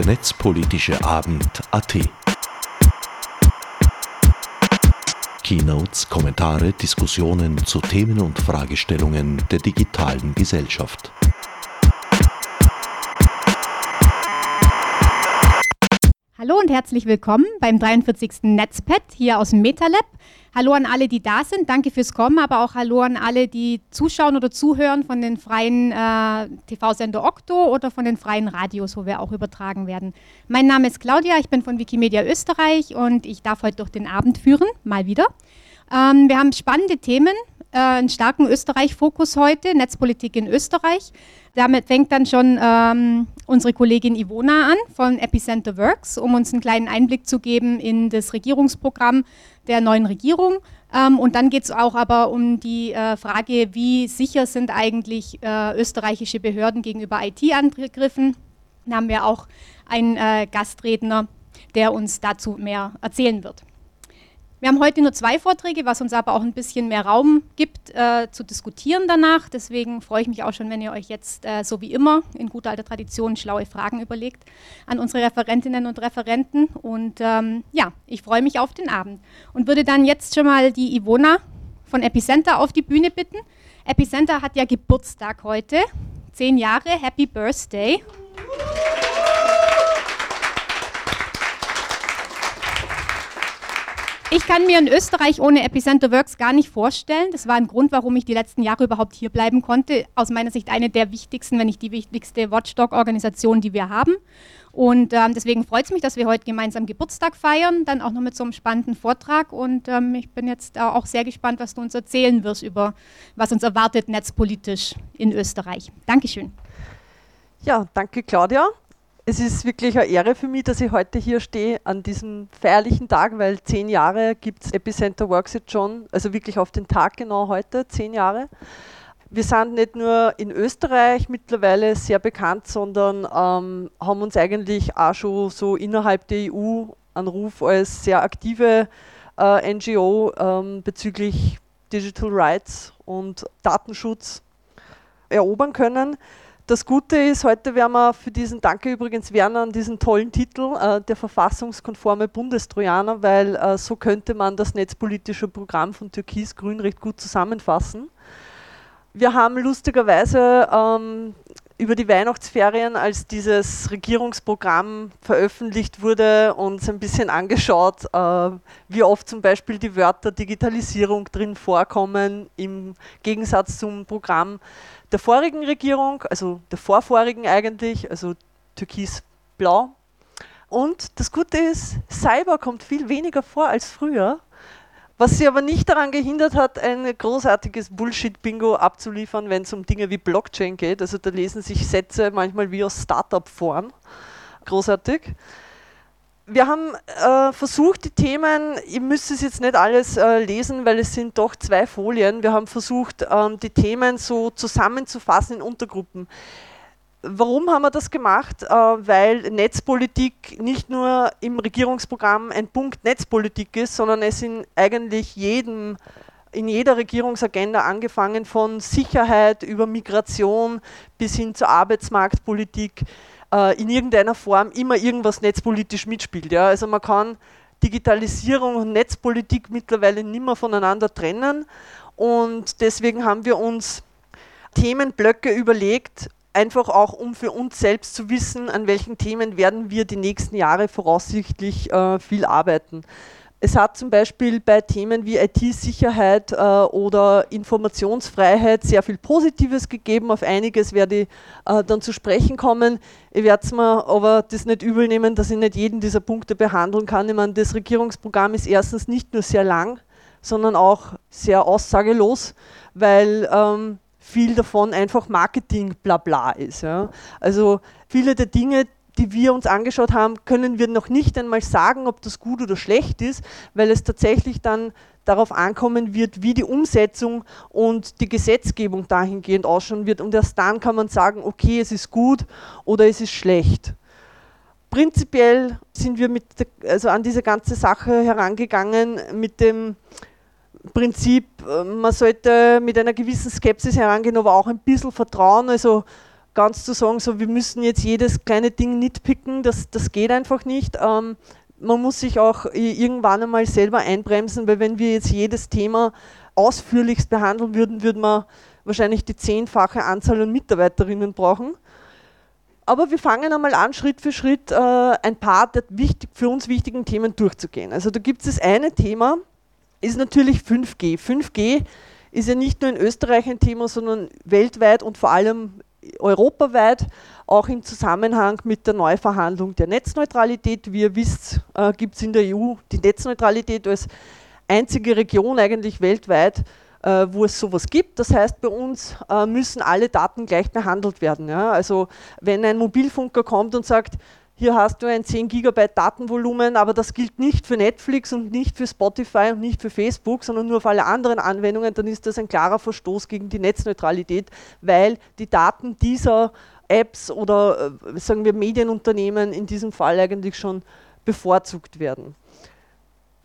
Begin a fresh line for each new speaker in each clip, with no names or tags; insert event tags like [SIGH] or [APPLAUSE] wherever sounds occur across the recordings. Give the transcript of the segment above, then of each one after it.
der netzpolitische Abend AT. Keynotes, Kommentare, Diskussionen zu Themen und Fragestellungen der digitalen Gesellschaft.
Hallo und herzlich willkommen beim 43. Netzpad hier aus dem MetaLab. Hallo an alle, die da sind. Danke fürs Kommen, aber auch hallo an alle, die zuschauen oder zuhören von den freien äh, TV-Sender Okto oder von den freien Radios, wo wir auch übertragen werden. Mein Name ist Claudia, ich bin von Wikimedia Österreich und ich darf heute durch den Abend führen, mal wieder. Ähm, wir haben spannende Themen, äh, einen starken Österreich-Fokus heute, Netzpolitik in Österreich. Damit fängt dann schon ähm, unsere Kollegin Ivona an von Epicenter Works, um uns einen kleinen Einblick zu geben in das Regierungsprogramm der neuen Regierung. Ähm, und dann geht es auch aber um die äh, Frage, wie sicher sind eigentlich äh, österreichische Behörden gegenüber IT-Angriffen. Da haben wir auch einen äh, Gastredner, der uns dazu mehr erzählen wird. Wir haben heute nur zwei Vorträge, was uns aber auch ein bisschen mehr Raum gibt, äh, zu diskutieren danach. Deswegen freue ich mich auch schon, wenn ihr euch jetzt, äh, so wie immer, in guter alter Tradition schlaue Fragen überlegt an unsere Referentinnen und Referenten. Und ähm, ja, ich freue mich auf den Abend und würde dann jetzt schon mal die Ivona von Epicenter auf die Bühne bitten. Epicenter hat ja Geburtstag heute, zehn Jahre, Happy Birthday. Ich kann mir in Österreich ohne Epicenter Works gar nicht vorstellen. Das war ein Grund, warum ich die letzten Jahre überhaupt hier bleiben konnte. Aus meiner Sicht eine der wichtigsten, wenn nicht die wichtigste Watchdog-Organisation, die wir haben. Und ähm, deswegen freut es mich, dass wir heute gemeinsam Geburtstag feiern, dann auch noch mit so einem spannenden Vortrag. Und ähm, ich bin jetzt äh, auch sehr gespannt, was du uns erzählen wirst über, was uns erwartet netzpolitisch in Österreich. Dankeschön.
Ja, danke Claudia. Es ist wirklich eine Ehre für mich, dass ich heute hier stehe an diesem feierlichen Tag, weil zehn Jahre gibt es Epicenter Works jetzt schon, also wirklich auf den Tag genau heute, zehn Jahre. Wir sind nicht nur in Österreich mittlerweile sehr bekannt, sondern ähm, haben uns eigentlich auch schon so innerhalb der EU einen Ruf als sehr aktive äh, NGO ähm, bezüglich Digital Rights und Datenschutz erobern können. Das Gute ist, heute werden wir für diesen, danke übrigens Werner an diesen tollen Titel, äh, der verfassungskonforme Bundestrojaner, weil äh, so könnte man das netzpolitische Programm von Türkis-Grün recht gut zusammenfassen. Wir haben lustigerweise ähm, über die Weihnachtsferien, als dieses Regierungsprogramm veröffentlicht wurde, uns ein bisschen angeschaut, äh, wie oft zum Beispiel die Wörter Digitalisierung drin vorkommen im Gegensatz zum Programm der vorigen Regierung, also der vorvorigen eigentlich, also türkis-blau. Und das Gute ist, Cyber kommt viel weniger vor als früher, was sie aber nicht daran gehindert hat, ein großartiges Bullshit-Bingo abzuliefern, wenn es um Dinge wie Blockchain geht. Also da lesen sich Sätze manchmal wie aus Startup-Foren. Großartig wir haben äh, versucht, die Themen, ihr müsst es jetzt nicht alles äh, lesen, weil es sind doch zwei Folien. Wir haben versucht, ähm, die Themen so zusammenzufassen in Untergruppen. Warum haben wir das gemacht? Äh, weil Netzpolitik nicht nur im Regierungsprogramm ein Punkt Netzpolitik ist, sondern es in eigentlich jedem in jeder Regierungsagenda angefangen von Sicherheit über Migration bis hin zur Arbeitsmarktpolitik äh, in irgendeiner Form immer irgendwas netzpolitisch mitspielt. Ja? Also man kann Digitalisierung und Netzpolitik mittlerweile nicht mehr voneinander trennen und deswegen haben wir uns Themenblöcke überlegt, einfach auch um für uns selbst zu wissen, an welchen Themen werden wir die nächsten Jahre voraussichtlich äh, viel arbeiten. Es hat zum Beispiel bei Themen wie IT-Sicherheit äh, oder Informationsfreiheit sehr viel Positives gegeben. Auf einiges werde ich äh, dann zu sprechen kommen. Ich werde es mir aber das nicht übel nehmen, dass ich nicht jeden dieser Punkte behandeln kann. Ich meine, das Regierungsprogramm ist erstens nicht nur sehr lang, sondern auch sehr aussagelos, weil ähm, viel davon einfach Marketing blabla ist. Ja. Also viele der Dinge, die wir uns angeschaut haben, können wir noch nicht einmal sagen, ob das gut oder schlecht ist, weil es tatsächlich dann darauf ankommen wird, wie die Umsetzung und die Gesetzgebung dahingehend ausschauen wird. Und erst dann kann man sagen, okay, es ist gut oder es ist schlecht. Prinzipiell sind wir mit der, also an diese ganze Sache herangegangen mit dem Prinzip, äh, man sollte mit einer gewissen Skepsis herangehen, aber auch ein bisschen Vertrauen. Also ganz zu sagen, so wir müssen jetzt jedes kleine Ding nitpicken, das, das geht einfach nicht. Ähm, man muss sich auch irgendwann einmal selber einbremsen, weil wenn wir jetzt jedes Thema ausführlichst behandeln würden, würden wir wahrscheinlich die zehnfache Anzahl an Mitarbeiterinnen brauchen. Aber wir fangen einmal an, Schritt für Schritt äh, ein paar der wichtig, für uns wichtigen Themen durchzugehen. Also da gibt es das eine Thema, ist natürlich 5G. 5G ist ja nicht nur in Österreich ein Thema, sondern weltweit und vor allem europaweit, auch im Zusammenhang mit der Neuverhandlung der Netzneutralität. Wie ihr wisst, äh, gibt es in der EU die Netzneutralität als einzige Region eigentlich weltweit, äh, wo es sowas gibt. Das heißt, bei uns äh, müssen alle Daten gleich behandelt werden. Also wenn ein Mobilfunker kommt und sagt, hier hast du ein 10 Gigabyte Datenvolumen, aber das gilt nicht für Netflix und nicht für Spotify und nicht für Facebook, sondern nur für alle anderen Anwendungen, dann ist das ein klarer Verstoß gegen die Netzneutralität, weil die Daten dieser Apps oder äh, sagen wir Medienunternehmen in diesem Fall eigentlich schon bevorzugt werden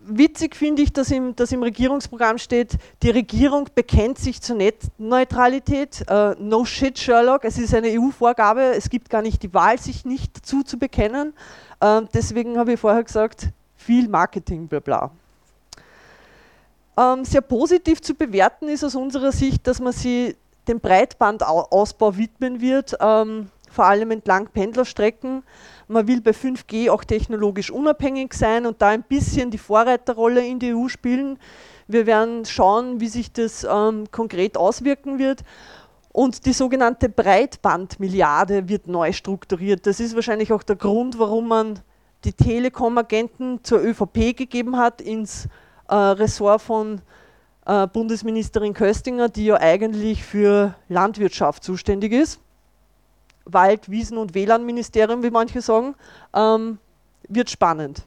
witzig finde ich, dass im, dass im Regierungsprogramm steht, die Regierung bekennt sich zur Netzneutralität. Uh, no shit, Sherlock. Es ist eine EU-Vorgabe. Es gibt gar nicht die Wahl, sich nicht dazu zu bekennen. Uh, deswegen habe ich vorher gesagt, viel Marketing, bla bla. Ähm, sehr positiv zu bewerten ist aus unserer Sicht, dass man sich dem Breitbandausbau widmen wird, ähm, vor allem entlang Pendlerstrecken. Man will bei 5G auch technologisch unabhängig sein und da ein bisschen die Vorreiterrolle in die EU spielen. Wir werden schauen, wie sich das ähm, konkret auswirken wird. Und die sogenannte Breitbandmilliarde wird neu strukturiert. Das ist wahrscheinlich auch der Grund, warum man die Telekom-Agenten zur ÖVP gegeben hat, ins äh, Ressort von äh, Bundesministerin Köstinger, die ja eigentlich für Landwirtschaft zuständig ist. Wald-, Wiesen- und WLAN-Ministerium, wie manche sagen, ähm, wird spannend.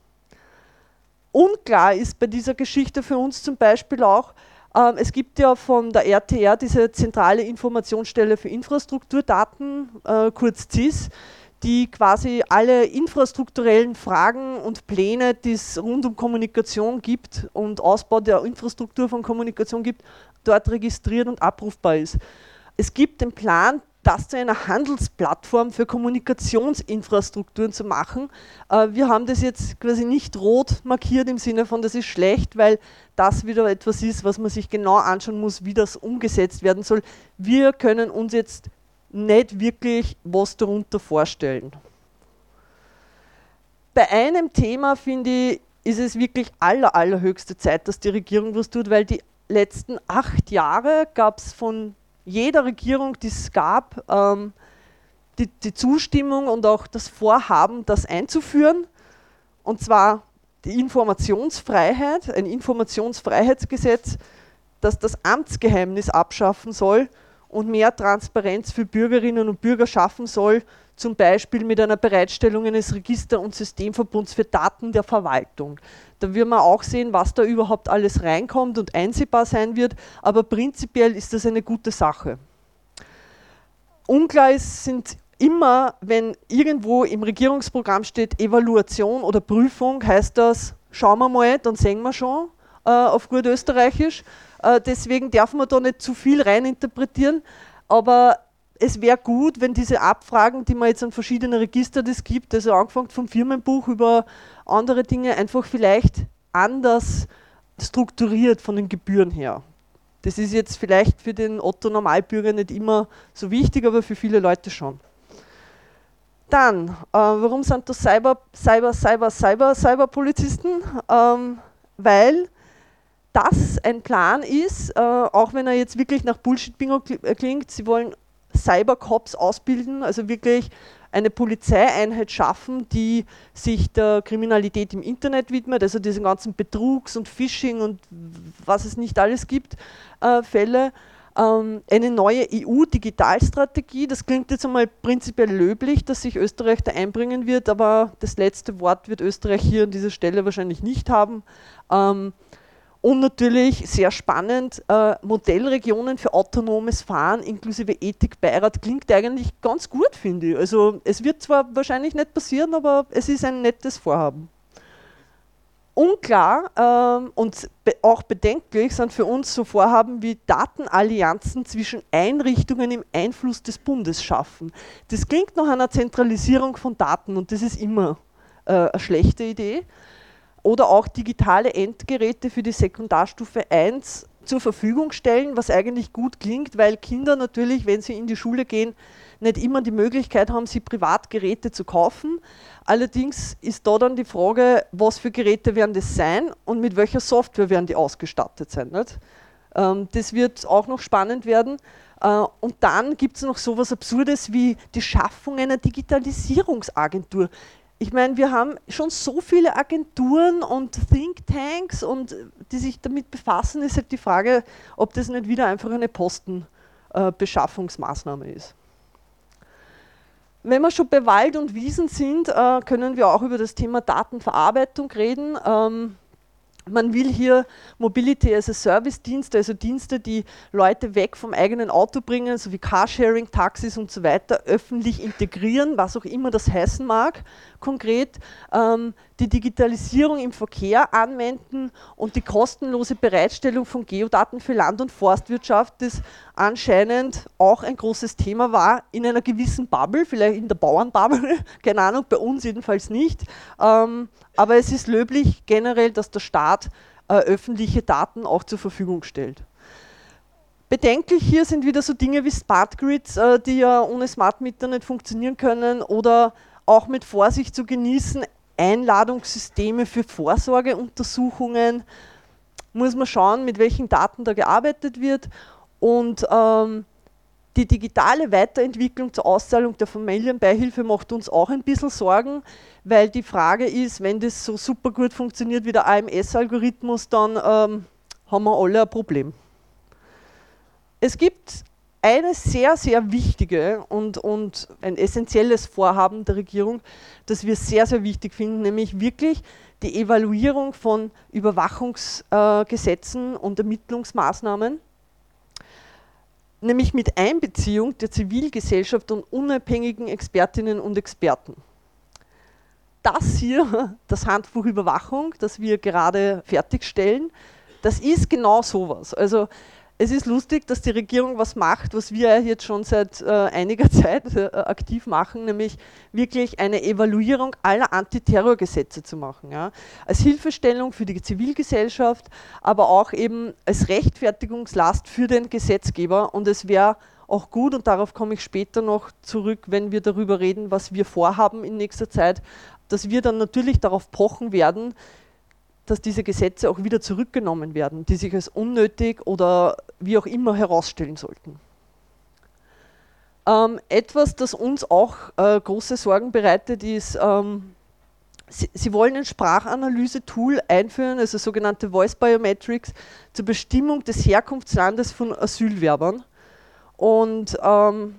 Unklar ist bei dieser Geschichte für uns zum Beispiel auch, ähm, es gibt ja von der RTR diese zentrale Informationsstelle für Infrastrukturdaten, äh, kurz CIS, die quasi alle infrastrukturellen Fragen und Pläne, die es rund um Kommunikation gibt und Ausbau der Infrastruktur von Kommunikation gibt, dort registriert und abrufbar ist. Es gibt den Plan, das zu einer Handelsplattform für Kommunikationsinfrastrukturen zu machen. Äh, wir haben das jetzt quasi nicht rot markiert im Sinne von, das ist schlecht, weil das wieder etwas ist, was man sich genau anschauen muss, wie das umgesetzt werden soll. Wir können uns jetzt nicht wirklich was darunter vorstellen. Bei einem Thema finde ich, ist es wirklich aller, allerhöchste Zeit, dass die Regierung was tut, weil die letzten acht Jahre gab es von jeder Regierung, die es gab, ähm, die, die Zustimmung und auch das Vorhaben, das einzuführen. Und zwar die Informationsfreiheit, ein Informationsfreiheitsgesetz, das das Amtsgeheimnis abschaffen soll und mehr Transparenz für Bürgerinnen und Bürger schaffen soll, zum Beispiel mit einer Bereitstellung eines Register- und Systemverbunds für Daten der Verwaltung. Da wird man auch sehen, was da überhaupt alles reinkommt und einsehbar sein wird, aber prinzipiell ist das eine gute Sache. Unklar sind immer, wenn irgendwo im Regierungsprogramm steht Evaluation oder Prüfung, heißt das, schauen wir mal, dann sehen wir schon äh, auf gut Österreichisch. Äh, deswegen darf man da nicht zu viel reininterpretieren, aber es wäre gut, wenn diese Abfragen, die man jetzt an verschiedene Register das gibt, also angefangen vom Firmenbuch über andere Dinge, einfach vielleicht anders strukturiert von den Gebühren her. Das ist jetzt vielleicht für den Otto Normalbürger nicht immer so wichtig, aber für viele Leute schon. Dann, äh, warum sind das Cyber, Cyber, Cyber, Cyber, Cyberpolizisten? Ähm, weil das ein Plan ist, äh, auch wenn er jetzt wirklich nach Bullshit-Bingo klingt, sie wollen Cybercops ausbilden, also wirklich eine Polizeieinheit schaffen, die sich der Kriminalität im Internet widmet, also diesen ganzen Betrugs- und Phishing und was es nicht alles gibt, äh, Fälle. Ähm, eine neue EU-Digitalstrategie, das klingt jetzt einmal prinzipiell löblich, dass sich Österreich da einbringen wird, aber das letzte Wort wird Österreich hier an dieser Stelle wahrscheinlich nicht haben. Ähm, und natürlich sehr spannend, äh, Modellregionen für autonomes Fahren inklusive Ethikbeirat klingt eigentlich ganz gut, finde ich. Also es wird zwar wahrscheinlich nicht passieren, aber es ist ein nettes Vorhaben. Unklar ähm, und be auch bedenklich sind für uns so Vorhaben wie Datenallianzen zwischen Einrichtungen im Einfluss des Bundes schaffen. Das klingt nach einer Zentralisierung von Daten und das ist immer äh, eine schlechte Idee. Oder auch digitale Endgeräte für die Sekundarstufe 1 zur Verfügung stellen, was eigentlich gut klingt, weil Kinder natürlich, wenn sie in die Schule gehen, nicht immer die Möglichkeit haben, sie Privatgeräte zu kaufen. Allerdings ist da dann die Frage, was für Geräte werden das sein und mit welcher Software werden die ausgestattet sein. Nicht? Ähm, das wird auch noch spannend werden. Äh, und dann gibt es noch so etwas Absurdes wie die Schaffung einer Digitalisierungsagentur. Ich meine, wir haben schon so viele Agenturen und Thinktanks und die sich damit befassen, ist halt die Frage, ob das nicht wieder einfach eine Postenbeschaffungsmaßnahme äh, ist. Wenn wir schon bei Wald und Wiesen sind, äh, können wir auch über das Thema Datenverarbeitung reden. Ähm, man will hier Mobility as a Service Dienste, also Dienste, die Leute weg vom eigenen Auto bringen, so wie Carsharing, Taxis und so weiter, öffentlich integrieren, was auch immer das heißen mag, konkret. Ähm, die Digitalisierung im Verkehr anwenden und die kostenlose Bereitstellung von Geodaten für Land- und Forstwirtschaft, das anscheinend auch ein großes Thema war in einer gewissen Bubble, vielleicht in der Bauernbubble, [LAUGHS] keine Ahnung, bei uns jedenfalls nicht. Ähm, aber es ist löblich generell, dass der Staat äh, öffentliche Daten auch zur Verfügung stellt. Bedenklich hier sind wieder so Dinge wie Smart Grids, äh, die ja ohne Smart Meter nicht funktionieren können oder auch mit Vorsicht zu genießen, Einladungssysteme für Vorsorgeuntersuchungen. Muss man schauen, mit welchen Daten da gearbeitet wird. Und ähm, die digitale Weiterentwicklung zur Auszahlung der Familienbeihilfe macht uns auch ein bisschen Sorgen, weil die Frage ist, wenn das so super gut funktioniert wie der AMS-Algorithmus, dann ähm, haben wir alle ein Problem. Es gibt eine sehr, sehr wichtige und, und ein essentielles Vorhaben der Regierung, das wir sehr, sehr wichtig finden, nämlich wirklich die Evaluierung von Überwachungsgesetzen äh, und Ermittlungsmaßnahmen, nämlich mit Einbeziehung der Zivilgesellschaft und unabhängigen Expertinnen und Experten. Das hier, das Handbuch Überwachung, das wir gerade fertigstellen, das ist genau sowas. Also es ist lustig, dass die Regierung was macht, was wir jetzt schon seit äh, einiger [LAUGHS] Zeit äh, aktiv machen, nämlich wirklich eine Evaluierung aller Antiterrorgesetze zu machen. Ja. Als Hilfestellung für die Zivilgesellschaft, aber auch eben als Rechtfertigungslast für den Gesetzgeber. Und es wäre auch gut, und darauf komme ich später noch zurück, wenn wir darüber reden, was wir vorhaben in nächster Zeit, dass wir dann natürlich darauf pochen werden, dass diese Gesetze auch wieder zurückgenommen werden, die sich als unnötig oder wie auch immer herausstellen sollten. Ähm, etwas, das uns auch äh, große Sorgen bereitet, ist, ähm, Sie, Sie, wollen ein Sprachanalyse-Tool einführen, also sogenannte Voice Biometrics, zur Bestimmung des Herkunftslandes von Asylwerbern. Und ähm,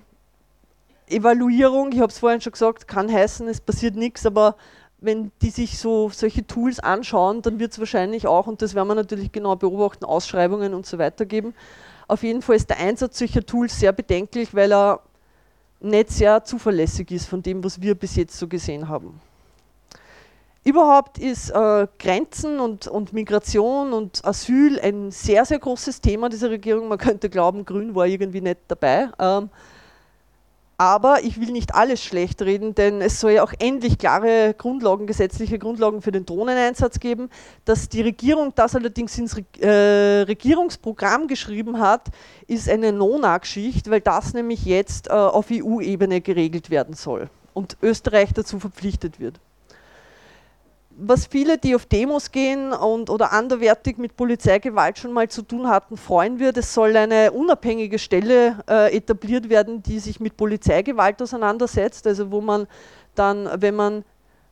Evaluierung, ich habe es vorhin schon gesagt, kann heißen, es passiert nichts, aber wenn die sich so solche Tools anschauen, dann wird es wahrscheinlich auch, und das werden wir natürlich genau beobachten, Ausschreibungen und so weiter geben. Auf jeden Fall ist der Einsatz solcher Tools sehr bedenklich, weil er nicht sehr zuverlässig ist von dem, was wir bis jetzt so gesehen haben. Überhaupt ist äh, Grenzen und, und, Migration und Asyl ein sehr, sehr großes Thema dieser Regierung. Man könnte glauben, Grün war irgendwie nicht dabei. Ähm, aber ich will nicht alles schlecht reden, denn es soll ja auch endlich klare Grundlagen, gesetzliche Grundlagen für den Drohneneinsatz geben. Dass die Regierung das allerdings ins äh, Regierungsprogramm geschrieben hat, ist eine Nona-Geschichte, weil das nämlich jetzt äh, auf EU-Ebene geregelt werden soll und Österreich dazu verpflichtet wird was viele, die auf Demos gehen und, oder anderwertig mit Polizeigewalt schon mal zu tun hatten, freuen wird. Es soll eine unabhängige Stelle äh, etabliert werden, die sich mit Polizeigewalt auseinandersetzt, also wo man dann, wenn man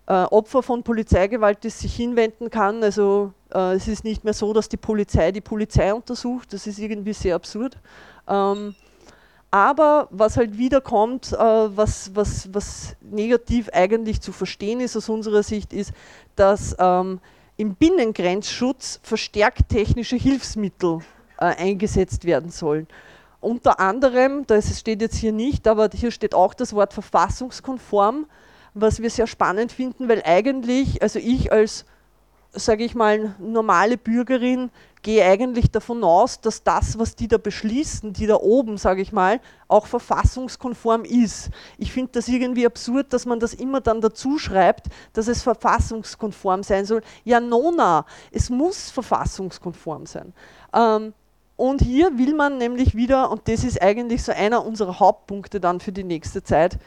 äh, Opfer von Polizeigewalt ist, sich hinwenden kann. Also äh, es ist nicht mehr so, dass die Polizei die Polizei untersucht. Das ist irgendwie sehr absurd. Ähm, aber was halt wiederkommt, äh, was, was, was negativ eigentlich zu verstehen ist aus unserer Sicht, ist, dass ähm, im Binnengrenzschutz verstärkt technische Hilfsmittel äh, eingesetzt werden sollen. Unter anderem, das steht jetzt hier nicht, aber hier steht auch das Wort verfassungskonform, was wir sehr spannend finden, weil eigentlich, also ich als sage ich mal, normale Bürgerin gehe eigentlich davon aus, dass das, was die da beschließen, die da oben, sage ich mal, auch verfassungskonform ist. Ich finde das irgendwie absurd, dass man das immer dann dazu schreibt, dass es verfassungskonform sein soll. Ja, nona, es muss verfassungskonform sein. Ähm, und hier will man nämlich wieder, und das ist eigentlich so einer unserer Hauptpunkte dann für die nächste Zeit,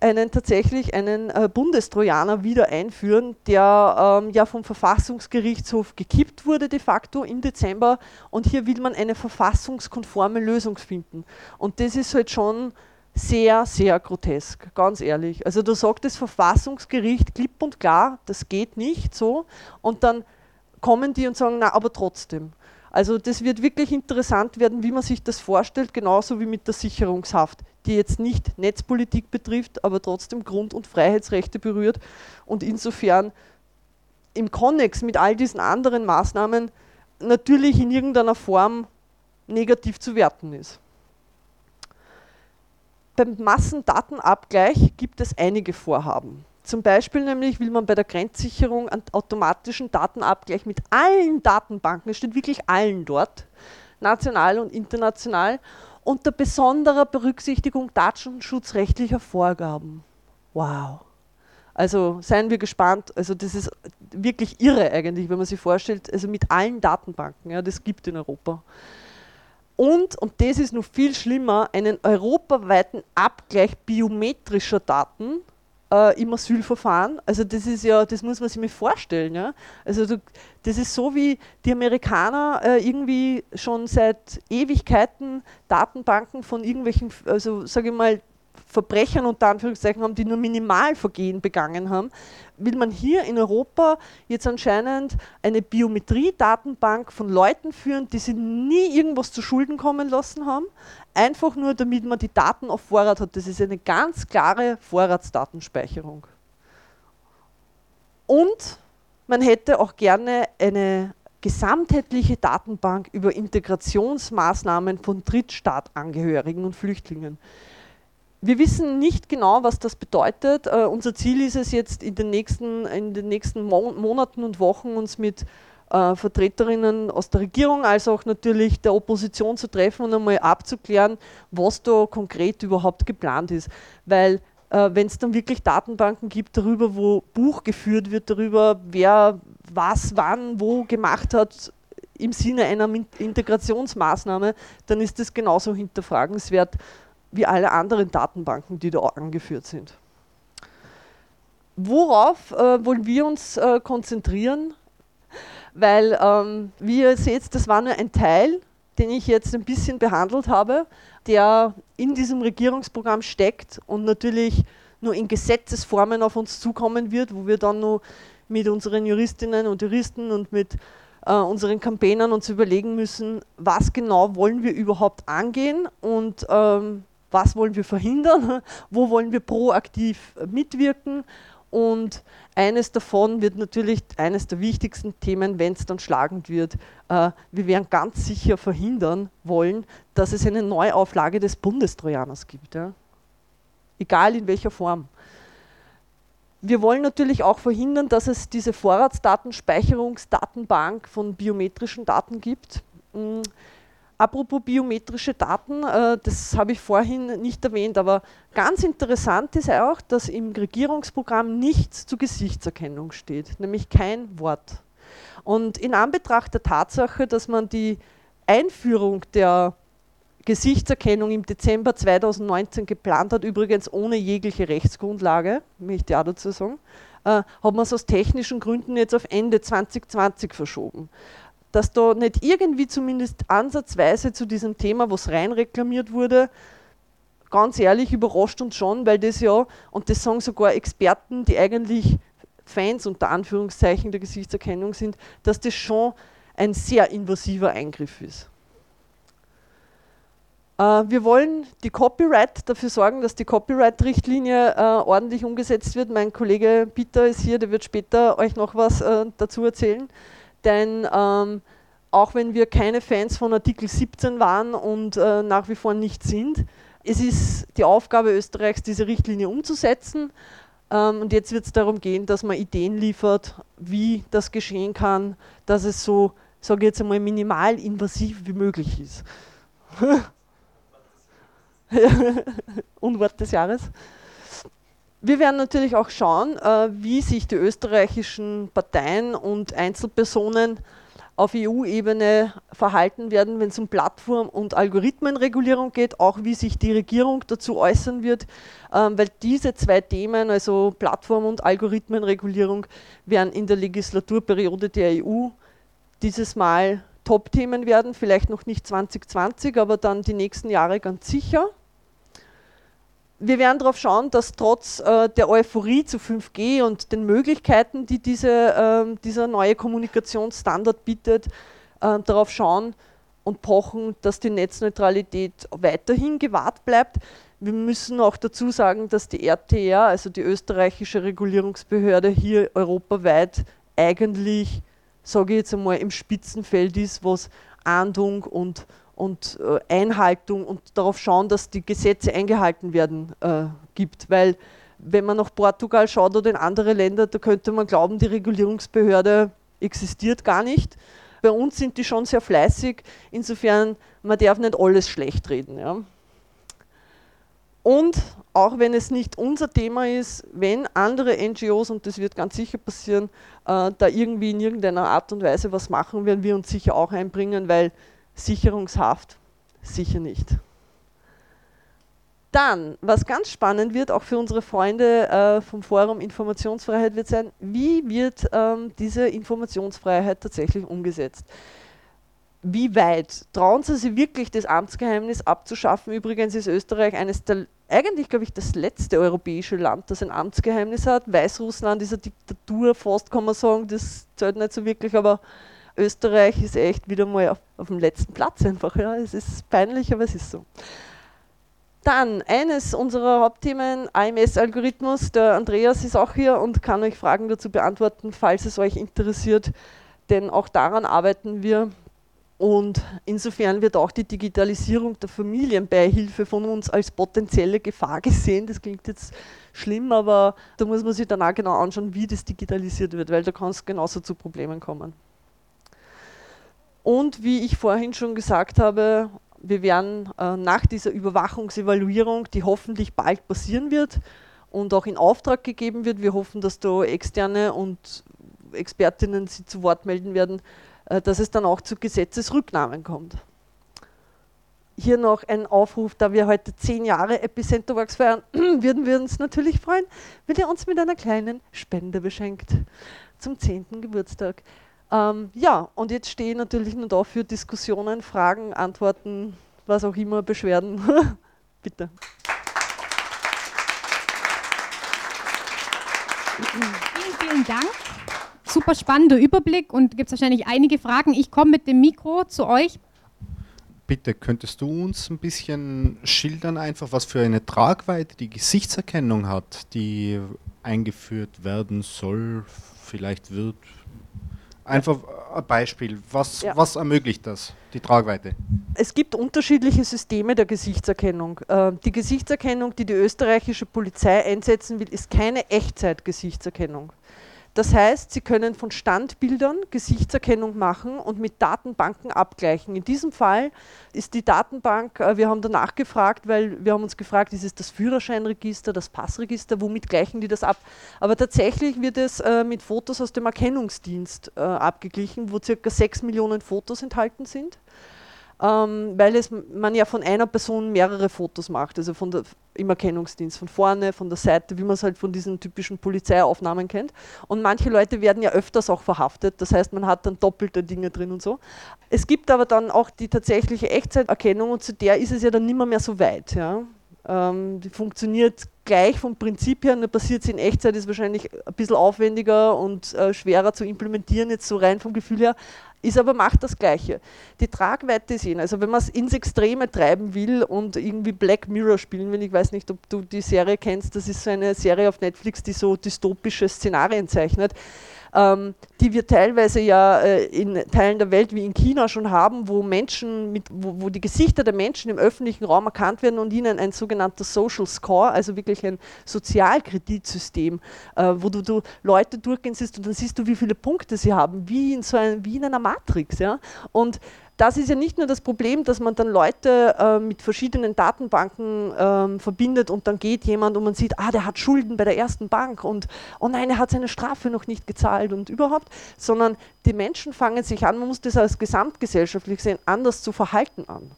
einen tatsächlich einen äh, Bundestrojaner wieder einführen, der ähm, ja vom Verfassungsgerichtshof gekippt wurde de facto im Dezember und hier will man eine verfassungskonforme Lösung finden. Und das ist halt schon sehr, sehr grotesk, ganz ehrlich. Also da sagt das Verfassungsgericht klipp und klar, das geht nicht so und dann kommen die und sagen, na, aber trotzdem. Also das wird wirklich interessant werden, wie man sich das vorstellt, genauso wie mit der Sicherungshaft, die jetzt nicht Netzpolitik betrifft, aber trotzdem Grund- und Freiheitsrechte berührt und insofern im Konnex mit all diesen anderen Maßnahmen natürlich in irgendeiner Form negativ zu werten ist. Beim Massendatenabgleich gibt es einige Vorhaben. Zum Beispiel nämlich will man bei der Grenzsicherung einen automatischen Datenabgleich mit allen Datenbanken, es steht wirklich allen dort, national und international, unter besonderer Berücksichtigung datenschutzrechtlicher Vorgaben. Wow. Also seien wir gespannt. Also das ist wirklich irre eigentlich, wenn man sich vorstellt, also mit allen Datenbanken, ja, das gibt in Europa. Und, und das ist noch viel schlimmer, einen europaweiten Abgleich biometrischer Daten äh, im Asylverfahren. Also das ist ja, das muss man sich mal vorstellen. Ja? Also du, das ist so wie die Amerikaner äh, irgendwie schon seit Ewigkeiten Datenbanken von irgendwelchen, also sage ich mal, Verbrechern unter Anführungszeichen haben, die nur Minimalvergehen begangen haben, will man hier in Europa jetzt anscheinend eine Biometrie-Datenbank von Leuten führen, die sie nie irgendwas zu Schulden kommen lassen haben, einfach nur damit man die Daten auf Vorrat hat. Das ist eine ganz klare Vorratsdatenspeicherung. Und man hätte auch gerne eine gesamtheitliche Datenbank über Integrationsmaßnahmen von Drittstaatangehörigen und Flüchtlingen. Wir wissen nicht genau, was das bedeutet. Uh, unser Ziel ist es jetzt in den nächsten, in den nächsten Mo Monaten und Wochen uns mit uh, Vertreterinnen aus der Regierung als auch natürlich der Opposition zu treffen und einmal abzuklären, was da konkret überhaupt geplant ist. Weil uh, wenn es dann wirklich Datenbanken gibt darüber, wo Buch geführt wird, darüber, wer was wann wo gemacht hat, im Sinne einer Integrationsmaßnahme, dann ist das genauso hinterfragenswert wie alle anderen Datenbanken, die da angeführt sind. Worauf äh, wollen wir uns äh, konzentrieren? Weil, ähm, wie ihr seht, das war nur ein Teil, den ich jetzt ein bisschen behandelt habe, der in diesem Regierungsprogramm steckt und natürlich nur in Gesetzesformen auf uns zukommen wird, wo wir dann nur mit unseren Juristinnen und Juristen und mit äh, unseren Campaignern uns überlegen müssen, was genau wollen wir überhaupt angehen und ähm, was wollen wir verhindern, [LAUGHS] wo wollen wir proaktiv mitwirken. Und eines davon wird natürlich eines der wichtigsten Themen, wenn es dann schlagend wird. Äh, wir werden ganz sicher verhindern wollen, dass es eine Neuauflage des Bundestrojaners gibt. Egal in welcher Form. Wir wollen natürlich auch verhindern, dass es diese Vorratsdatenspeicherungsdatenbank von biometrischen Daten gibt. Mm, Apropos biometrische Daten, äh, das habe ich vorhin nicht erwähnt, aber ganz interessant ist auch, dass im Regierungsprogramm nichts zur Gesichtserkennung steht, nämlich kein Wort. Und in Anbetracht der Tatsache, dass man die Einführung der Gesichtserkennung im Dezember 2019 geplant hat, übrigens ohne jegliche Rechtsgrundlage, möchte ich auch dazu sagen, äh, hat man es aus technischen Gründen jetzt auf Ende 2020 verschoben dass da nicht irgendwie zumindest ansatzweise zu diesem Thema was rein reklamiert wurde, ganz ehrlich überrascht uns schon, weil das ja, und das sagen sogar Experten, die eigentlich Fans unter Anführungszeichen der Gesichtserkennung sind, dass das schon ein sehr invasiver Eingriff ist. Äh, wir wollen die Copyright dafür sorgen, dass die Copyright-Richtlinie äh, ordentlich umgesetzt wird. Mein Kollege Peter ist hier, der wird später euch noch was äh, dazu erzählen denn ähm, auch wenn wir keine Fans von Artikel 17 waren und äh, nach wie vor nicht sind, es ist die Aufgabe Österreichs, diese Richtlinie umzusetzen. Ähm, und jetzt wird es darum gehen, dass man Ideen liefert, wie das geschehen kann, dass es so, sage ich jetzt einmal, minimal invasiv wie möglich ist. [LAUGHS] Unwort des Jahres. Wir werden natürlich auch schauen, äh, wie sich die österreichischen Parteien und Einzelpersonen auf EU-Ebene verhalten werden, wenn es um Plattform- und Algorithmenregulierung geht, auch wie sich die Regierung dazu äußern wird, ähm, weil diese zwei Themen, also Plattform- und Algorithmenregulierung, werden in der Legislaturperiode der EU dieses Mal Top-Themen werden, vielleicht noch nicht 2020, aber dann die nächsten Jahre ganz sicher wir werden darauf schauen, dass trotz äh, der Euphorie zu 5G und den Möglichkeiten, die diese, äh, dieser neue Kommunikationsstandard bietet, äh, darauf schauen und pochen, dass die Netzneutralität weiterhin gewahrt bleibt. Wir müssen auch dazu sagen, dass die RTR, also die österreichische Regulierungsbehörde, hier europaweit eigentlich, sage ich jetzt einmal, im Spitzenfeld ist, was Ahndung und und äh, Einhaltung und darauf schauen, dass die Gesetze eingehalten werden äh, gibt. Weil wenn man nach Portugal schaut oder in andere Länder, da könnte man glauben, die Regulierungsbehörde existiert gar nicht. Bei uns sind die schon sehr fleißig, insofern man darf nicht alles schlecht reden. Ja. Und auch wenn es nicht unser Thema ist, wenn andere NGOs, und das wird ganz sicher passieren, äh, da irgendwie in irgendeiner Art und Weise was machen, werden wir uns sicher auch einbringen, weil Sicherungshaft sicher nicht. Dann, was ganz spannend wird, auch für unsere Freunde äh, vom Forum Informationsfreiheit, wird sein, wie wird ähm, diese Informationsfreiheit tatsächlich umgesetzt? Wie weit trauen Sie sich wirklich, das Amtsgeheimnis abzuschaffen? Übrigens ist Österreich eines der, eigentlich glaube ich, das letzte europäische Land, das ein Amtsgeheimnis hat. Weißrussland ist eine Diktatur, fast kann man sagen, das zählt nicht so wirklich, aber Österreich ist echt wieder mal auf, auf dem letzten Platz einfach. Ja. Es ist peinlich, aber es ist so. Dann eines unserer Hauptthemen, AMS-Algorithmus. Der Andreas ist auch hier und kann euch Fragen dazu beantworten, falls es euch interessiert. Denn auch daran arbeiten wir. Und insofern wird auch die Digitalisierung der Familienbeihilfe von uns als potenzielle Gefahr gesehen. Das klingt jetzt schlimm, aber da muss man sich dann auch genau anschauen, wie das digitalisiert wird, weil da kann es genauso zu Problemen kommen. Und wie ich vorhin schon gesagt habe, wir werden äh, nach dieser Überwachungsevaluierung, die hoffentlich bald passieren wird und auch in Auftrag gegeben wird, wir hoffen, dass da externe und Expertinnen sich zu Wort melden werden, äh, dass es dann auch zu Gesetzesrücknahmen kommt. Hier noch ein Aufruf, da wir heute zehn Jahre Epicenter Works feiern, [CLEARS THROAT] würden wir uns natürlich freuen, wenn ihr uns mit einer kleinen Spende beschenkt zum zehnten Geburtstag. Ähm, ja, und jetzt stehe ich natürlich nur da für Diskussionen, Fragen, Antworten, was auch immer, Beschwerden. [LAUGHS] Bitte.
Vielen, vielen Dank. Super spannender Überblick und gibt es wahrscheinlich einige Fragen. Ich komme mit dem Mikro zu euch.
Bitte, könntest du uns ein bisschen schildern, einfach was für eine Tragweite die Gesichtserkennung hat, die eingeführt werden soll, vielleicht wird, Einfach ein Beispiel. Was, ja. was ermöglicht das, die Tragweite?
Es gibt unterschiedliche Systeme der Gesichtserkennung. Ähm, die Gesichtserkennung, die die österreichische Polizei einsetzen will, ist keine Echtzeit-Gesichtserkennung. Das heißt, Sie können von Standbildern Gesichtserkennung machen und mit Datenbanken abgleichen. In diesem Fall ist die Datenbank, äh, wir haben danach gefragt, weil wir haben uns gefragt, ist es das Führerscheinregister, das Passregister, womit gleichen die das ab? Aber tatsächlich wird es äh, mit Fotos aus dem Erkennungsdienst äh, abgeglichen, wo circa 6 Millionen Fotos enthalten sind ähm, weil es, man ja von einer Person mehrere Fotos macht, also von der, im Erkennungsdienst, von vorne, von der Seite, wie man es halt von diesen typischen Polizeiaufnahmen kennt. Und manche Leute werden ja öfters auch verhaftet, das heißt, man hat dann doppelte Dinge drin und so. Es gibt aber dann auch die tatsächliche Echtzeiterkennung und zu der ist es ja dann nimmer mehr so weit. Ja. Ähm, die funktioniert gleich vom Prinzip her, nur passiert es in Echtzeit, ist wahrscheinlich ein bisschen aufwendiger und äh, schwerer zu implementieren, jetzt so rein vom Gefühl her, ist aber macht das Gleiche. Die Tragweite ist ihn, also wenn man es ins Extreme treiben will und irgendwie Black Mirror spielen will, ich weiß nicht, ob du die Serie kennst, das ist so eine Serie auf Netflix, die so dystopische Szenarien zeichnet. Ähm, die wir teilweise ja äh, in Teilen der Welt wie in China schon haben, wo Menschen mit, wo, wo, die Gesichter der Menschen im öffentlichen Raum erkannt werden und ihnen ein sogenannter Social Score, also wirklich ein Sozialkreditsystem, äh, wo du, du, Leute durchgehen siehst und dann siehst du, wie viele Punkte sie haben, wie in so ein, wie in einer Matrix, ja. Und das ist ja nicht nur das Problem, dass man dann Leute äh, mit verschiedenen Datenbanken ähm, verbindet und dann geht jemand und man sieht, ah, der hat Schulden bei der ersten Bank und oh nein, er hat seine Strafe noch nicht gezahlt und überhaupt, sondern die Menschen fangen sich an, man muss das als gesamtgesellschaftlich sehen, anders zu verhalten an.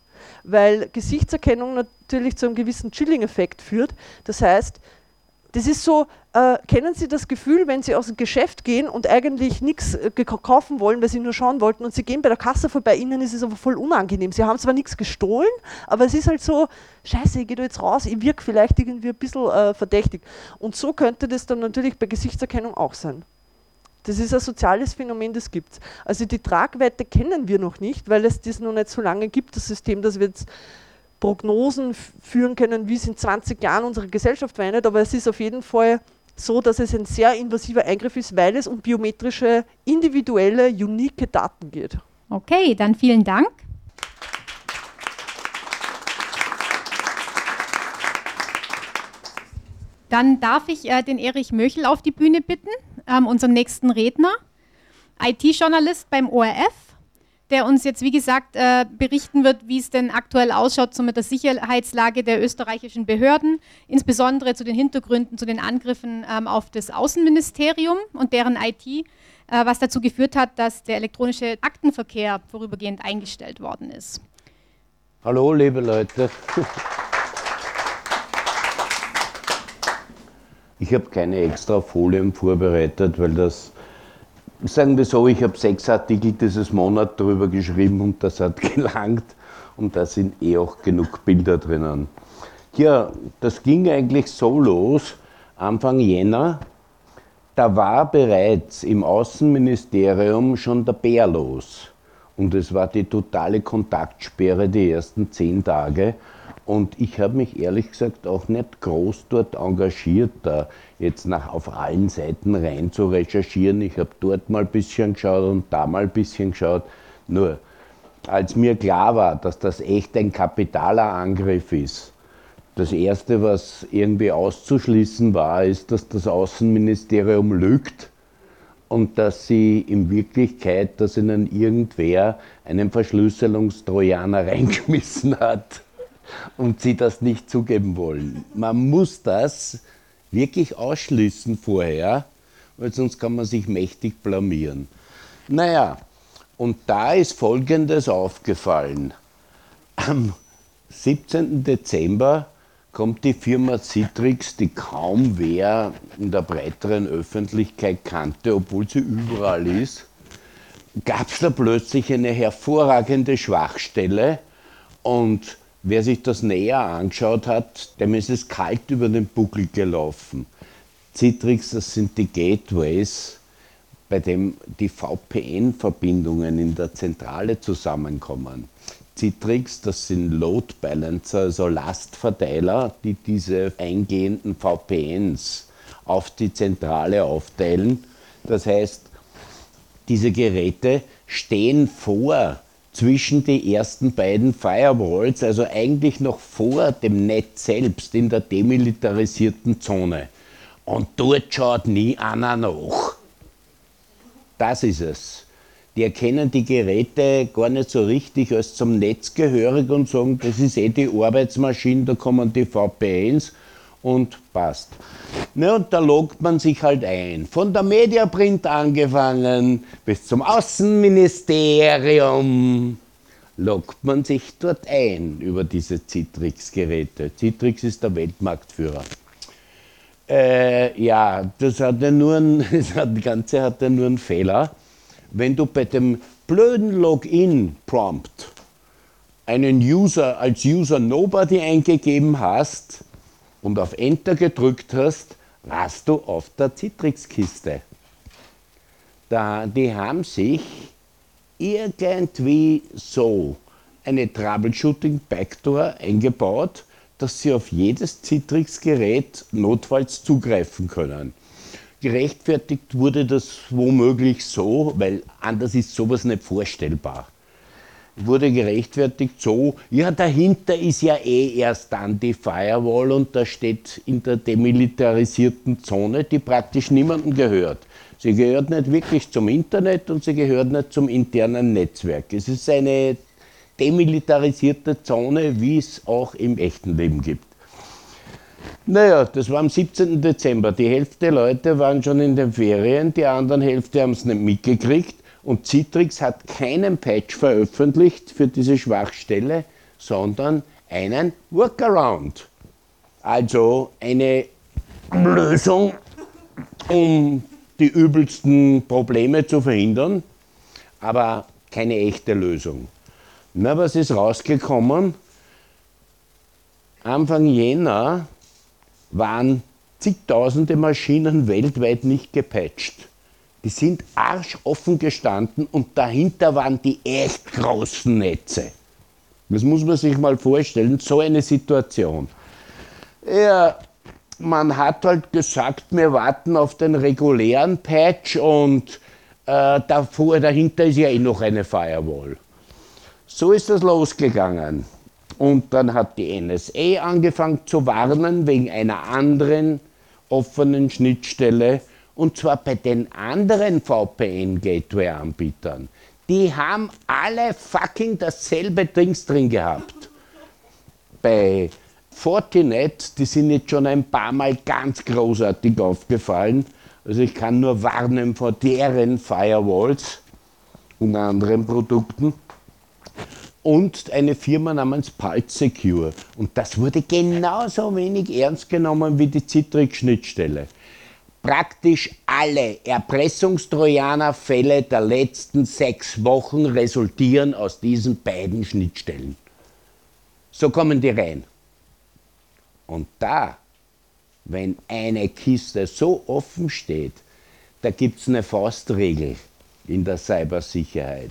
Weil Gesichtserkennung natürlich zu einem gewissen Chilling-Effekt führt. Das heißt, das ist so, äh, kennen Sie das Gefühl, wenn Sie aus dem Geschäft gehen und eigentlich nichts äh, kaufen wollen, weil Sie nur schauen wollten und Sie gehen bei der Kasse vorbei, Ihnen ist es aber voll unangenehm. Sie haben zwar nichts gestohlen, aber es ist halt so, scheiße, ich gehe da jetzt raus, ich wirke vielleicht irgendwie ein bisschen äh, verdächtig. Und so könnte das dann natürlich bei Gesichtserkennung auch sein. Das ist ein soziales Phänomen, das gibt es. Also die Tragweite kennen wir noch nicht, weil es das noch nicht so lange gibt, das System, das wir jetzt Prognosen führen können, wie es in 20 Jahren unsere Gesellschaft verändert, aber es ist auf jeden Fall so, dass es ein sehr invasiver Eingriff ist, weil es um biometrische, individuelle, unique Daten geht.
Okay, dann vielen Dank. Dann darf ich äh, den Erich Möchel auf die Bühne bitten, ähm, unseren nächsten Redner, IT-Journalist beim ORF der uns jetzt, wie gesagt, äh, berichten wird, wie es denn aktuell ausschaut so mit der Sicherheitslage der österreichischen Behörden, insbesondere zu den Hintergründen, zu den Angriffen ähm, auf das Außenministerium und deren IT, äh, was dazu geführt hat, dass der elektronische Aktenverkehr vorübergehend eingestellt worden ist.
Hallo, liebe Leute. Ich habe keine extra Folien vorbereitet, weil das sagen wir so, ich habe sechs Artikel dieses Monat darüber geschrieben und das hat [LAUGHS] gelangt und da sind eh auch genug Bilder drinnen. Ja, das ging eigentlich so los, Anfang Jänner, da war bereits im Außenministerium schon der Bär los. Und es war die totale Kontaktsperre die ersten zehn Tage. Und ich habe mich ehrlich gesagt auch nicht groß dort engagiert, da jetzt nach auf allen Seiten rein zu recherchieren. Ich habe dort mal ein bisschen geschaut und da mal ein bisschen geschaut. Nur, als mir klar war, dass das echt ein kapitaler Angriff ist, das Erste, was irgendwie auszuschließen war, ist, dass das Außenministerium lügt und dass sie in Wirklichkeit, dass ihnen irgendwer einen Verschlüsselungstrojaner [LAUGHS] reingeschmissen hat und sie das nicht zugeben wollen. Man muss das wirklich ausschließen vorher, weil sonst kann man sich mächtig blamieren. Naja, und da ist Folgendes aufgefallen. Am 17. Dezember kommt die Firma Citrix, die kaum wer in der breiteren Öffentlichkeit kannte, obwohl sie überall ist, gab es da plötzlich eine hervorragende Schwachstelle und Wer sich das näher angeschaut hat, dem ist es kalt über den Buckel gelaufen. Citrix, das sind die Gateways, bei dem die VPN-Verbindungen in der Zentrale zusammenkommen. Citrix, das sind Load Balancer, also Lastverteiler, die diese eingehenden VPNs auf die Zentrale aufteilen. Das heißt, diese Geräte stehen vor zwischen die ersten beiden Firewalls, also eigentlich noch vor dem Netz selbst in der demilitarisierten Zone. Und dort schaut nie einer nach. Das ist es. Die erkennen die Geräte gar nicht so richtig als zum Netz gehörig und sagen, das ist eh die Arbeitsmaschine, da kommen die VPNs und passt. Ne, und da loggt man sich halt ein. Von der Mediaprint angefangen bis zum Außenministerium loggt man sich dort ein über diese Citrix-Geräte. Citrix ist der Weltmarktführer. Äh, ja, das, hat ja nur ein, [LAUGHS] das Ganze hat ja nur einen Fehler. Wenn du bei dem blöden Login-Prompt einen User als User Nobody eingegeben hast, und auf Enter gedrückt hast, warst du auf der Citrix-Kiste. Die haben sich irgendwie so eine Troubleshooting-Backdoor eingebaut, dass sie auf jedes Citrix-Gerät notfalls zugreifen können. gerechtfertigt wurde das womöglich so, weil anders ist sowas nicht vorstellbar. Wurde gerechtfertigt so, ja, dahinter ist ja eh erst dann die Firewall und da steht in der demilitarisierten Zone, die praktisch niemandem gehört. Sie gehört nicht wirklich zum Internet und sie gehört nicht zum internen Netzwerk. Es ist eine demilitarisierte Zone, wie es auch im echten Leben gibt. Naja, das war am 17. Dezember. Die Hälfte der Leute waren schon in den Ferien, die anderen Hälfte haben es nicht mitgekriegt. Und Citrix hat keinen Patch veröffentlicht für diese Schwachstelle, sondern einen Workaround. Also eine Lösung, um die übelsten Probleme zu verhindern, aber keine echte Lösung. Na, was ist rausgekommen? Anfang Jänner waren zigtausende Maschinen weltweit nicht gepatcht. Die sind arschoffen gestanden und dahinter waren die echt großen Netze. Das muss man sich mal vorstellen, so eine Situation. Ja, man hat halt gesagt, wir warten auf den regulären Patch und äh, davor, dahinter ist ja eh noch eine Firewall. So ist das losgegangen. Und dann hat die NSA angefangen zu warnen wegen einer anderen offenen Schnittstelle, und zwar bei den anderen VPN-Gateway-Anbietern. Die haben alle fucking dasselbe Dings drin gehabt. Bei Fortinet, die sind jetzt schon ein paar Mal ganz großartig aufgefallen. Also ich kann nur warnen vor deren Firewalls und anderen Produkten und eine Firma namens Pulse Secure. Und das wurde genauso wenig ernst genommen wie die Citrix-Schnittstelle. Praktisch alle Erpressungstrojaner-Fälle der letzten sechs Wochen resultieren aus diesen beiden Schnittstellen. So kommen die rein. Und da, wenn eine Kiste so offen steht, da gibt es eine Faustregel in der Cybersicherheit.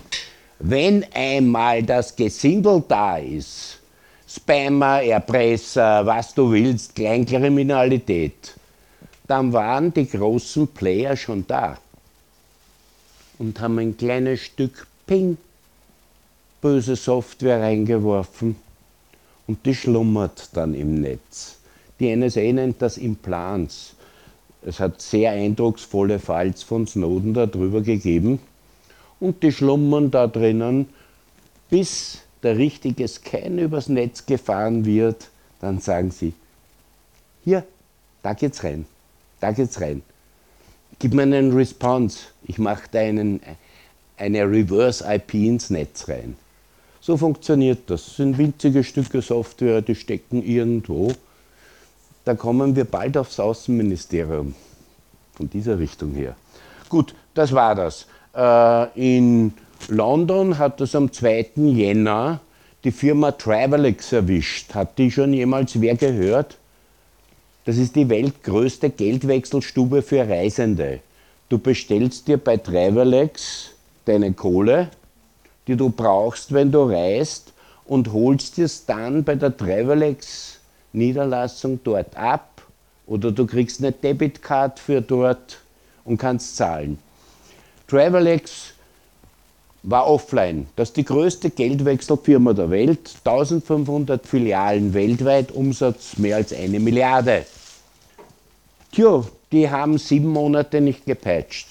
Wenn einmal das Gesindel da ist, Spammer, Erpresser, was du willst, Kleinkriminalität, dann waren die großen Player schon da und haben ein kleines Stück Ping böse Software reingeworfen und die schlummert dann im Netz. Die NSA nennt das Implants. Es hat sehr eindrucksvolle Files von Snowden darüber gegeben und die schlummern da drinnen, bis der richtige Scan übers Netz gefahren wird, dann sagen sie, hier, da geht's rein, da geht's rein. Gib mir einen Response, ich mache da einen, eine Reverse IP ins Netz rein. So funktioniert das. Das sind winzige Stücke Software, die stecken irgendwo. Da kommen wir bald aufs Außenministerium von dieser Richtung her. Gut, das war das. Äh, in London hat das am 2. Jänner die Firma Travelex erwischt. Hat die schon jemals wer gehört? Das ist die weltgrößte Geldwechselstube für Reisende. Du bestellst dir bei Travelex deine Kohle, die du brauchst, wenn du reist, und holst es dann bei der Travelex Niederlassung dort ab oder du kriegst eine Debitcard für dort und kannst zahlen. Travelex war offline. Das ist die größte Geldwechselfirma der Welt. 1500 Filialen weltweit, Umsatz mehr als eine Milliarde. Tja, die haben sieben Monate nicht gepatcht.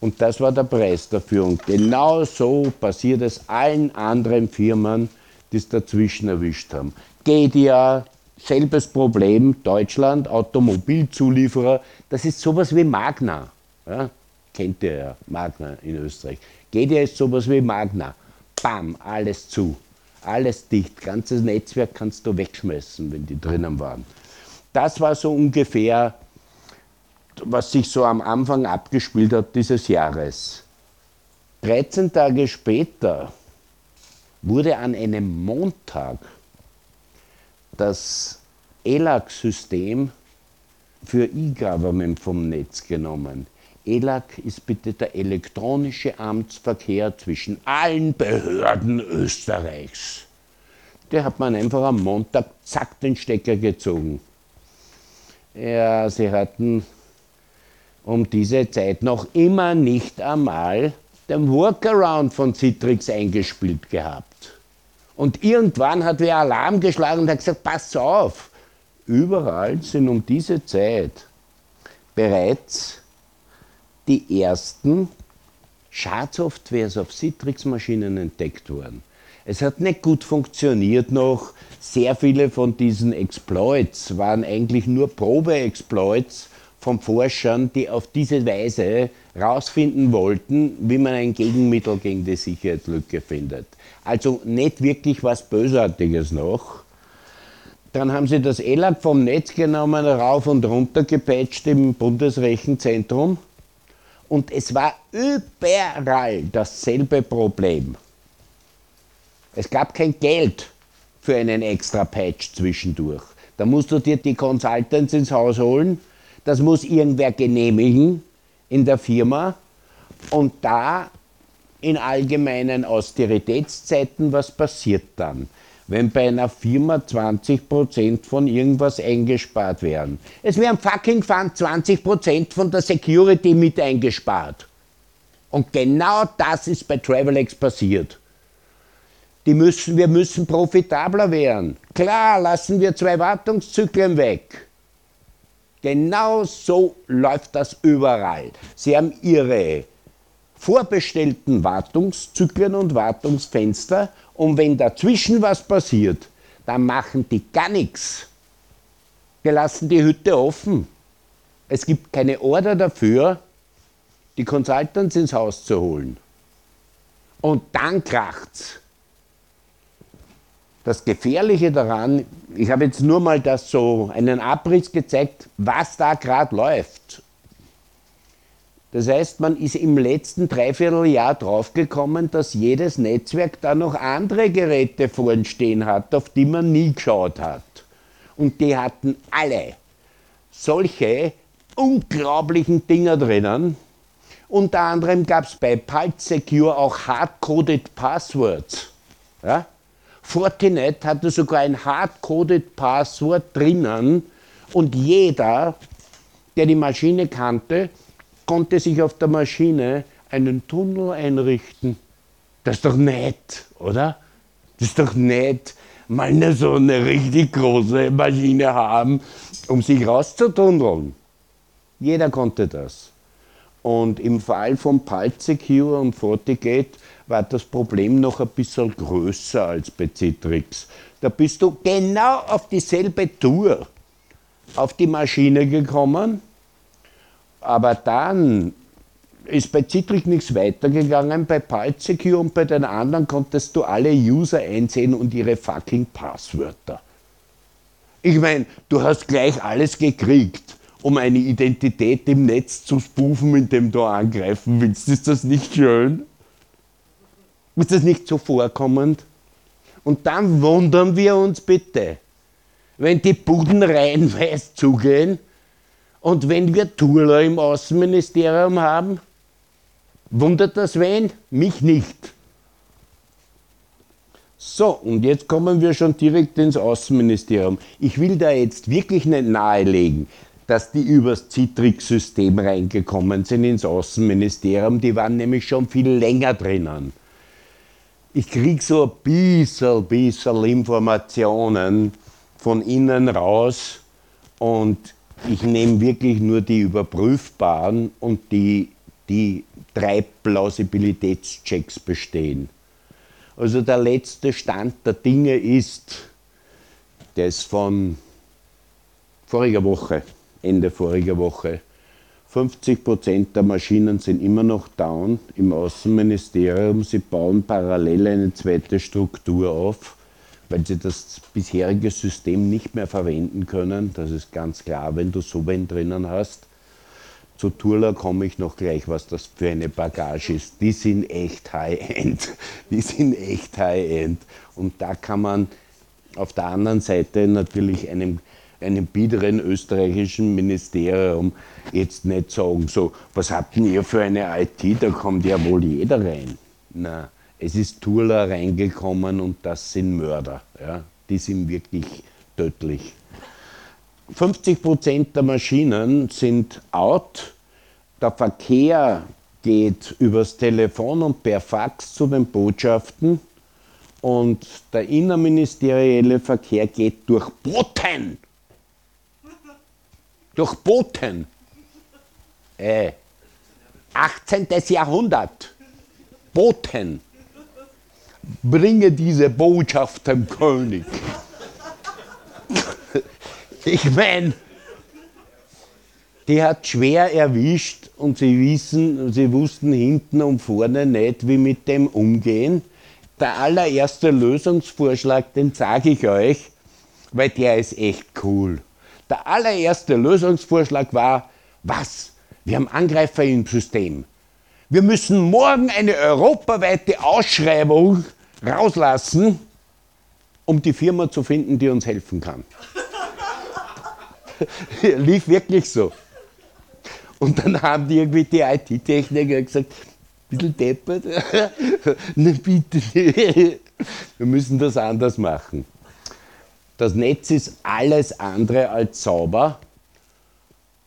Und das war der Preis dafür. Und genau so passiert es allen anderen Firmen, die es dazwischen erwischt haben. GDA, selbes Problem, Deutschland, Automobilzulieferer, das ist sowas wie Magna. Ja? Kennt ihr ja, Magna in Österreich. Geht ja jetzt sowas wie Magna. Bam, alles zu. Alles dicht. Ganzes Netzwerk kannst du wegschmeißen, wenn die drinnen waren. Das war so ungefähr, was sich so am Anfang abgespielt hat dieses Jahres. 13 Tage später wurde an einem Montag das ELAC-System für E-Government vom Netz genommen. ELAC ist bitte der elektronische Amtsverkehr zwischen allen Behörden Österreichs. Der hat man einfach am Montag zack den Stecker gezogen. Ja, sie hatten um diese Zeit noch immer nicht einmal den Workaround von Citrix eingespielt gehabt. Und irgendwann hat wer Alarm geschlagen und hat gesagt, pass auf, überall sind um diese Zeit bereits die ersten Schadsoftwares auf Citrix-Maschinen entdeckt worden. Es hat nicht gut funktioniert noch. Sehr viele von diesen Exploits waren eigentlich nur Probe-Exploits von Forschern, die auf diese Weise herausfinden wollten, wie man ein Gegenmittel gegen die Sicherheitslücke findet. Also nicht wirklich was Bösartiges noch. Dann haben sie das ELAC vom Netz genommen, rauf und runter gepatcht im Bundesrechenzentrum. Und es war überall dasselbe Problem. Es gab kein Geld für einen extra Patch zwischendurch. Da musst du dir die Consultants ins Haus holen, das muss irgendwer genehmigen in der Firma und da in allgemeinen Austeritätszeiten, was passiert dann? Wenn bei einer Firma 20% von irgendwas eingespart werden. Es werden fucking fun 20% von der Security mit eingespart. Und genau das ist bei Travelex passiert. Die müssen, wir müssen profitabler werden. Klar, lassen wir zwei Wartungszyklen weg. Genau so läuft das überall. Sie haben ihre vorbestellten Wartungszyklen und Wartungsfenster und wenn dazwischen was passiert, dann machen die gar nichts. Wir lassen die Hütte offen. Es gibt keine Order dafür, die Consultants ins Haus zu holen. Und dann kracht's. Das Gefährliche daran, ich habe jetzt nur mal das so einen Abriss gezeigt, was da gerade läuft. Das heißt, man ist im letzten Dreivierteljahr draufgekommen, dass jedes Netzwerk da noch andere Geräte vorn stehen hat, auf die man nie geschaut hat. Und die hatten alle solche unglaublichen Dinger drinnen. Unter anderem gab es bei Pulse Secure auch hardcoded Passwords. Ja? Fortinet hatte sogar ein hardcoded Passwort drinnen und jeder, der die Maschine kannte, konnte sich auf der Maschine einen Tunnel einrichten. Das ist doch nett, oder? Das ist doch nett, mal eine so eine richtig große Maschine haben, um sich rauszutunneln. Jeder konnte das. Und im Fall von Pulse Secure und FortiGate war das Problem noch ein bisschen größer als bei Citrix. Da bist du genau auf dieselbe Tour auf die Maschine gekommen, aber dann ist bei Citrix nichts weitergegangen, bei PulseSecure und bei den anderen konntest du alle User einsehen und ihre fucking Passwörter. Ich meine, du hast gleich alles gekriegt, um eine Identität im Netz zu spoofen, indem du angreifen willst. Ist das nicht schön? Ist das nicht so vorkommend? Und dann wundern wir uns bitte, wenn die Buden reihenweise zugehen und wenn wir Turler im Außenministerium haben, wundert das wen? Mich nicht. So, und jetzt kommen wir schon direkt ins Außenministerium. Ich will da jetzt wirklich nicht nahelegen, dass die übers Citrix-System reingekommen sind ins Außenministerium. Die waren nämlich schon viel länger drinnen ich kriege so ein bisschen, bisschen Informationen von innen raus und ich nehme wirklich nur die überprüfbaren und die, die drei Plausibilitätschecks bestehen. Also der letzte Stand der Dinge ist, ist von voriger Woche, Ende voriger Woche. 50 Prozent der Maschinen sind immer noch down im Außenministerium. Sie bauen parallel eine zweite Struktur auf, weil sie das bisherige System nicht mehr verwenden können. Das ist ganz klar, wenn du so wen drinnen hast. Zu Turla komme ich noch gleich, was das für eine Bagage ist. Die sind echt High-End. [LAUGHS] Die sind echt High-End. Und da kann man auf der anderen Seite natürlich einem einem biederen österreichischen Ministerium jetzt nicht sagen, so, was habt ihr für eine IT, da kommt ja wohl jeder rein. Na, es ist Turla reingekommen und das sind Mörder. Ja? Die sind wirklich tödlich. 50 Prozent der Maschinen sind out, der Verkehr geht übers Telefon und per Fax zu den Botschaften und der innerministerielle Verkehr geht durch Boten. Durch Boten. Äh, 18. Jahrhundert. Boten. Bringe diese Botschaft dem König. Ich meine, die hat schwer erwischt und sie, wissen, sie wussten hinten und vorne nicht, wie mit dem umgehen. Der allererste Lösungsvorschlag, den sage ich euch, weil der ist echt cool. Der allererste Lösungsvorschlag war, was? Wir haben Angreifer im System. Wir müssen morgen eine europaweite Ausschreibung rauslassen, um die Firma zu finden, die uns helfen kann. [LAUGHS] Lief wirklich so. Und dann haben die irgendwie die IT-Techniker gesagt, bisschen deppert, [LAUGHS] na bitte, [LAUGHS] wir müssen das anders machen. Das Netz ist alles andere als sauber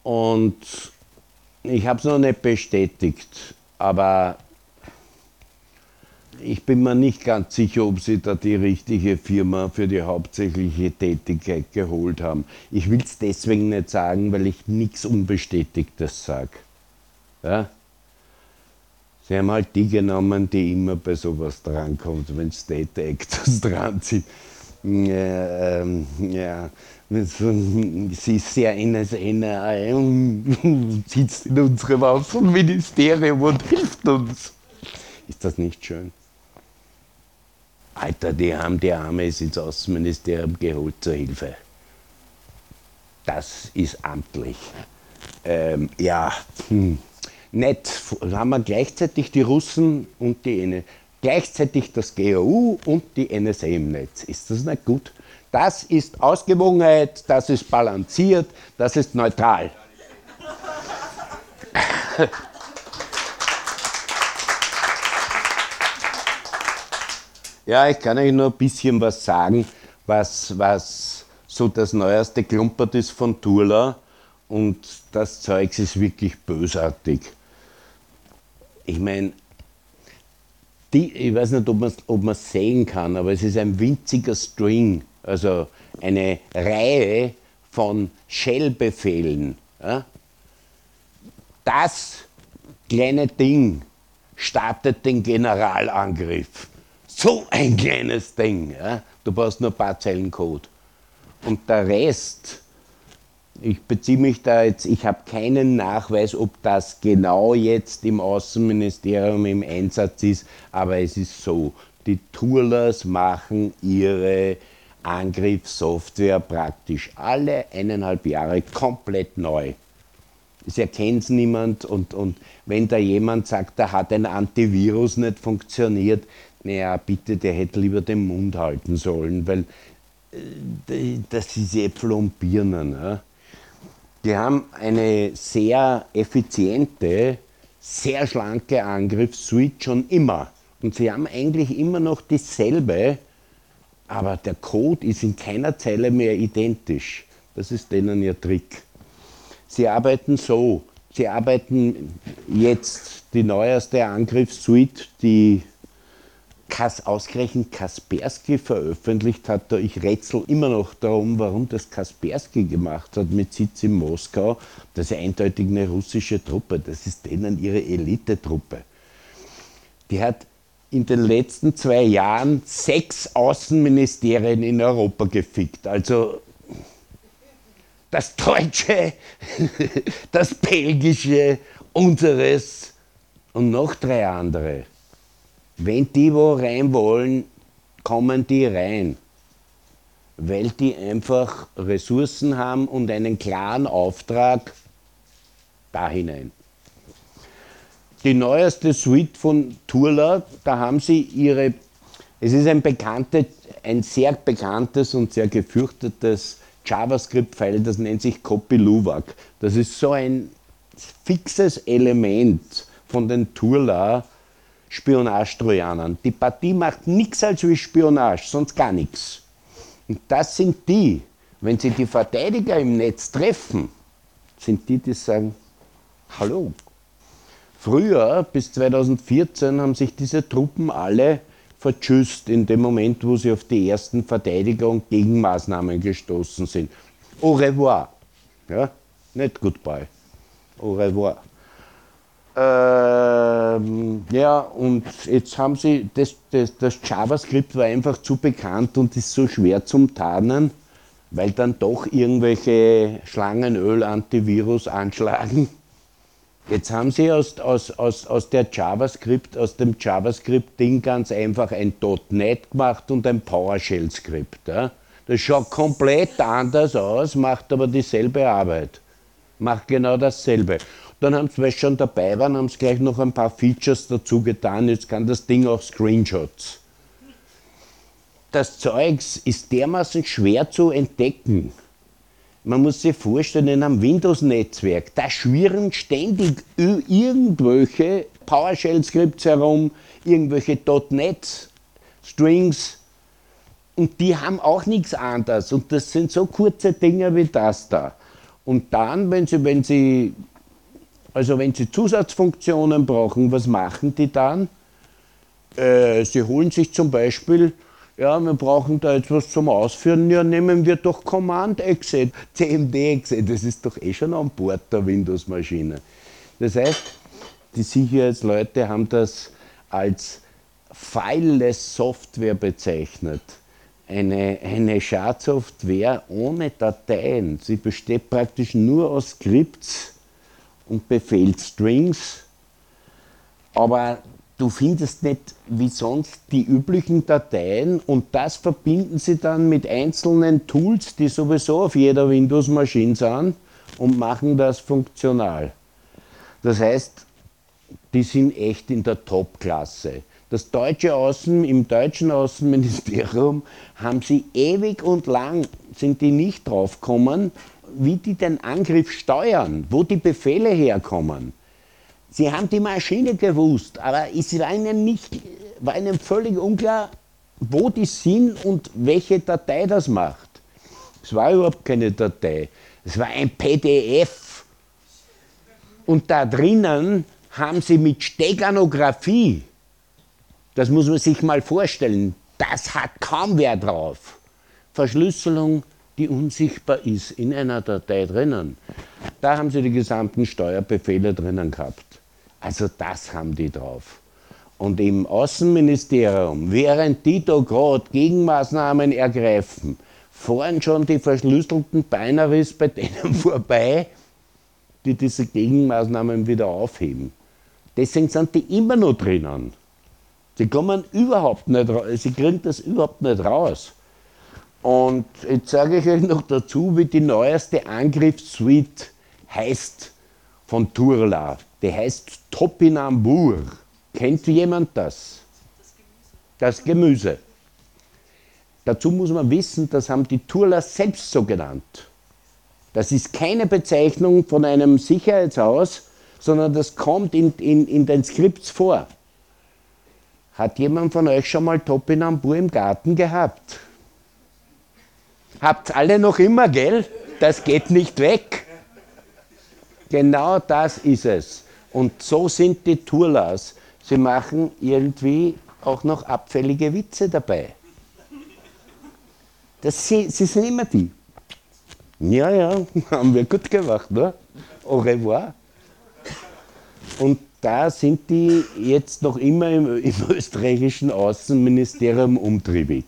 und ich habe es noch nicht bestätigt, aber ich bin mir nicht ganz sicher, ob sie da die richtige Firma für die hauptsächliche Tätigkeit geholt haben. Ich will es deswegen nicht sagen, weil ich nichts Unbestätigtes sage. Ja? Sie haben halt die genommen, die immer bei sowas drankommt, wenn State Actors [LAUGHS] dran sind. Ja, ähm, ja, sie ist sehr NSN, [LAUGHS] sitzt in unserem Außenministerium und hilft uns. Ist das nicht schön? Alter, die haben die Arme ins Außenministerium geholt zur Hilfe. Das ist amtlich. Ähm, ja, hm. nett. Haben wir gleichzeitig die Russen und die NSA, gleichzeitig das GAU und die NSA im Netz. Ist das nicht gut? Das ist Ausgewogenheit, das ist balanciert, das ist neutral. Ja, ich kann euch nur ein bisschen was sagen, was, was so das neueste Klumpert ist von Turla. Und das Zeug ist wirklich bösartig. Ich meine, ich weiß nicht, ob man es sehen kann, aber es ist ein winziger String, also eine Reihe von Shell-Befehlen. Ja? Das kleine Ding startet den Generalangriff. So ein kleines Ding. Ja? Du brauchst nur ein paar Zeilen Code. Und der Rest, ich beziehe mich da jetzt, ich habe keinen Nachweis, ob das genau jetzt im Außenministerium im Einsatz ist, aber es ist so, die Tourlers machen ihre Angriffssoftware praktisch alle eineinhalb Jahre komplett neu. Es erkennt niemand und, und wenn da jemand sagt, da hat ein Antivirus nicht funktioniert, naja, bitte, der hätte lieber den Mund halten sollen, weil äh, das ist Äpfel und Birnen. Ja. Die haben eine sehr effiziente, sehr schlanke Angriffssuite schon immer. Und sie haben eigentlich immer noch dieselbe, aber der Code ist in keiner Zeile mehr identisch. Das ist denen ihr Trick. Sie arbeiten so. Sie arbeiten jetzt die neueste Angriffssuite, die Kas, ausgerechnet Kaspersky veröffentlicht hat. Ich rätsel immer noch darum, warum das Kaspersky gemacht hat mit Sitz in Moskau. Das ist eindeutig eine russische Truppe. Das ist denen ihre Elitetruppe. Die hat in den letzten zwei Jahren sechs Außenministerien in Europa gefickt. Also das Deutsche, [LAUGHS] das Belgische, unseres und noch drei andere. Wenn die wo rein wollen, kommen die rein, weil die einfach Ressourcen haben und einen klaren Auftrag da hinein. Die neueste Suite von Turla, da haben sie ihre, es ist ein, bekannte, ein sehr bekanntes und sehr gefürchtetes JavaScript-File, das nennt sich CopyLuwak. Das ist so ein fixes Element von den Turla, Spionagetrojanern. Die Partie macht nichts als wie Spionage, sonst gar nichts. Und das sind die, wenn sie die Verteidiger im Netz treffen, sind die, die sagen, hallo, Früher, bis 2014, haben sich diese Truppen alle vertschüsst in dem Moment, wo sie auf die ersten Verteidiger und Gegenmaßnahmen gestoßen sind. Au revoir. Ja? Nicht goodbye. Au revoir. Ähm, ja, und jetzt haben sie, das, das, das JavaScript war einfach zu bekannt und ist so schwer zum Tarnen, weil dann doch irgendwelche Schlangenöl-Antivirus anschlagen. Jetzt haben sie aus, aus, aus, aus der JavaScript, aus dem JavaScript-Ding ganz einfach ein .NET gemacht und ein PowerShell-Skript. Ja? Das schaut komplett anders aus, macht aber dieselbe Arbeit. Macht genau dasselbe. Dann haben sie, weil sie schon dabei waren, haben sie gleich noch ein paar Features dazu getan. Jetzt kann das Ding auch Screenshots. Das Zeugs ist dermaßen schwer zu entdecken man muss sich vorstellen, in einem Windows-Netzwerk, da schwirren ständig irgendwelche PowerShell-Skripts herum, irgendwelche .NET-Strings und die haben auch nichts anderes. Und das sind so kurze Dinge wie das da. Und dann, wenn sie, wenn sie, also wenn sie Zusatzfunktionen brauchen, was machen die dann? Äh, sie holen sich zum Beispiel ja, wir brauchen da etwas zum Ausführen, ja, nehmen wir doch Command-Exit, CMD-Exit, das ist doch eh schon an Bord der Windows-Maschine. Das heißt, die Sicherheitsleute haben das als fileless Software bezeichnet. Eine, eine Schadsoftware ohne Dateien. Sie besteht praktisch nur aus Skripts und Befehlsstrings, aber du findest nicht wie sonst die üblichen Dateien und das verbinden sie dann mit einzelnen Tools, die sowieso auf jeder Windows-Maschine sind und machen das funktional. Das heißt, die sind echt in der Top-Klasse. Das deutsche Außen, im deutschen Außenministerium haben sie ewig und lang, sind die nicht draufgekommen, wie die den Angriff steuern, wo die Befehle herkommen. Sie haben die Maschine gewusst, aber es war ihnen, nicht, war ihnen völlig unklar, wo die sind und welche Datei das macht. Es war überhaupt keine Datei. Es war ein PDF. Und da drinnen haben sie mit Steganographie, das muss man sich mal vorstellen, das hat kaum wer drauf. Verschlüsselung, die unsichtbar ist in einer Datei drinnen. Da haben sie die gesamten Steuerbefehle drinnen gehabt. Also das haben die drauf. Und im Außenministerium, während die da gerade Gegenmaßnahmen ergreifen, fahren schon die verschlüsselten Binaries bei denen [LAUGHS] vorbei, die diese Gegenmaßnahmen wieder aufheben. Deswegen sind die immer noch drinnen. Sie kommen überhaupt nicht raus, sie kriegen das überhaupt nicht raus. Und jetzt sage ich euch noch dazu, wie die neueste Angriffssuite heißt von Turla. Die heißt Topinambur. Kennt jemand das? Das Gemüse. Dazu muss man wissen, das haben die Turler selbst so genannt. Das ist keine Bezeichnung von einem Sicherheitshaus, sondern das kommt in, in, in den Skripts vor. Hat jemand von euch schon mal Topinambur im Garten gehabt? Habt alle noch immer, gell? Das geht nicht weg. Genau das ist es. Und so sind die Turlas. Sie machen irgendwie auch noch abfällige Witze dabei. Das, sie, sie sind immer die. Ja, ja, [LAUGHS] haben wir gut gemacht, ne? Au revoir. Und da sind die jetzt noch immer im, [LAUGHS] im österreichischen Außenministerium umtriebig.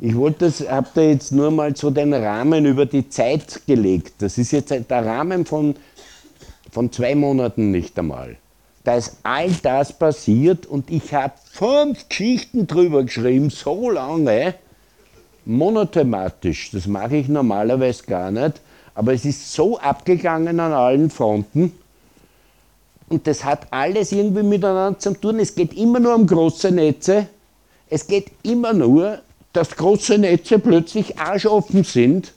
Ich wollte das, habe da jetzt nur mal so den Rahmen über die Zeit gelegt. Das ist jetzt der Rahmen von von zwei Monaten nicht einmal. Da ist all das passiert und ich habe fünf Geschichten drüber geschrieben, so lange, monothematisch. Das mache ich normalerweise gar nicht, aber es ist so abgegangen an allen Fronten. Und das hat alles irgendwie miteinander zu tun. Es geht immer nur um große Netze. Es geht immer nur, dass große Netze plötzlich arschoffen sind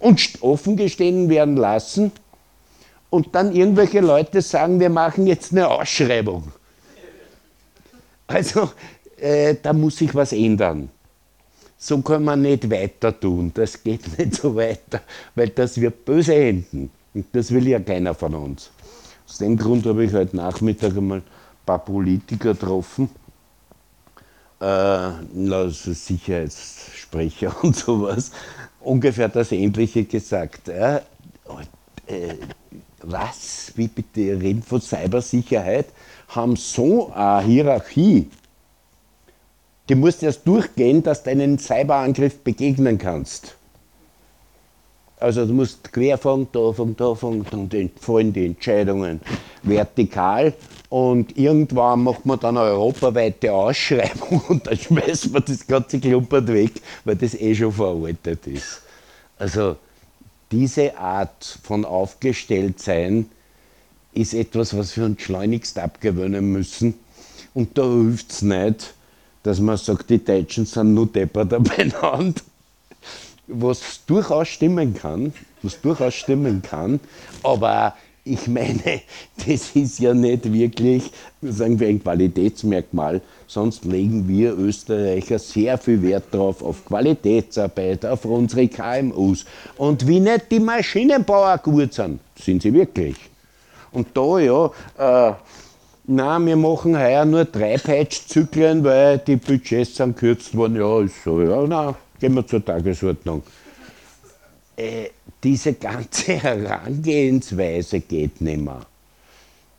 und offen gestehen werden lassen und dann irgendwelche Leute sagen, wir machen jetzt eine Ausschreibung. Also äh, da muss sich was ändern. So kann man nicht weiter tun. Das geht [LAUGHS] nicht so weiter, weil das wird böse enden. Und das will ja keiner von uns. Aus dem Grund habe ich heute Nachmittag einmal ein paar Politiker getroffen, äh, also Sicherheitssprecher [LAUGHS] und sowas, ungefähr das Ähnliche gesagt. Äh, äh, was, wie bitte, reden von Cybersicherheit, haben so eine Hierarchie. Die musst erst durchgehen, dass du einen Cyberangriff begegnen kannst. Also du musst querfangen, da fangen, da fangen, dann fallen die Entscheidungen vertikal und irgendwann macht man dann eine europaweite Ausschreibung [LAUGHS] und dann schmeißt man das ganze Klumpert weg, weil das eh schon veraltet ist. Also diese Art von Aufgestelltsein ist etwas, was wir uns schleunigst abgewöhnen müssen. Und da hilft es nicht, dass man sagt, die Deutschen sind nur deppert beieinander was durchaus stimmen kann, was durchaus stimmen kann, aber ich meine, [LAUGHS] das ist ja nicht wirklich, sagen wir, ein Qualitätsmerkmal. Sonst legen wir Österreicher sehr viel Wert darauf, auf Qualitätsarbeit, auf unsere KMUs. Und wie nicht die Maschinenbauer gut sind, sind sie wirklich. Und da ja, äh, na, wir machen heuer nur drei Peitschzyklen, weil die Budgets sind gekürzt worden. Ja, ist so, ja, na, Gehen wir zur Tagesordnung. Äh, diese ganze [LAUGHS] Herangehensweise geht nicht mehr.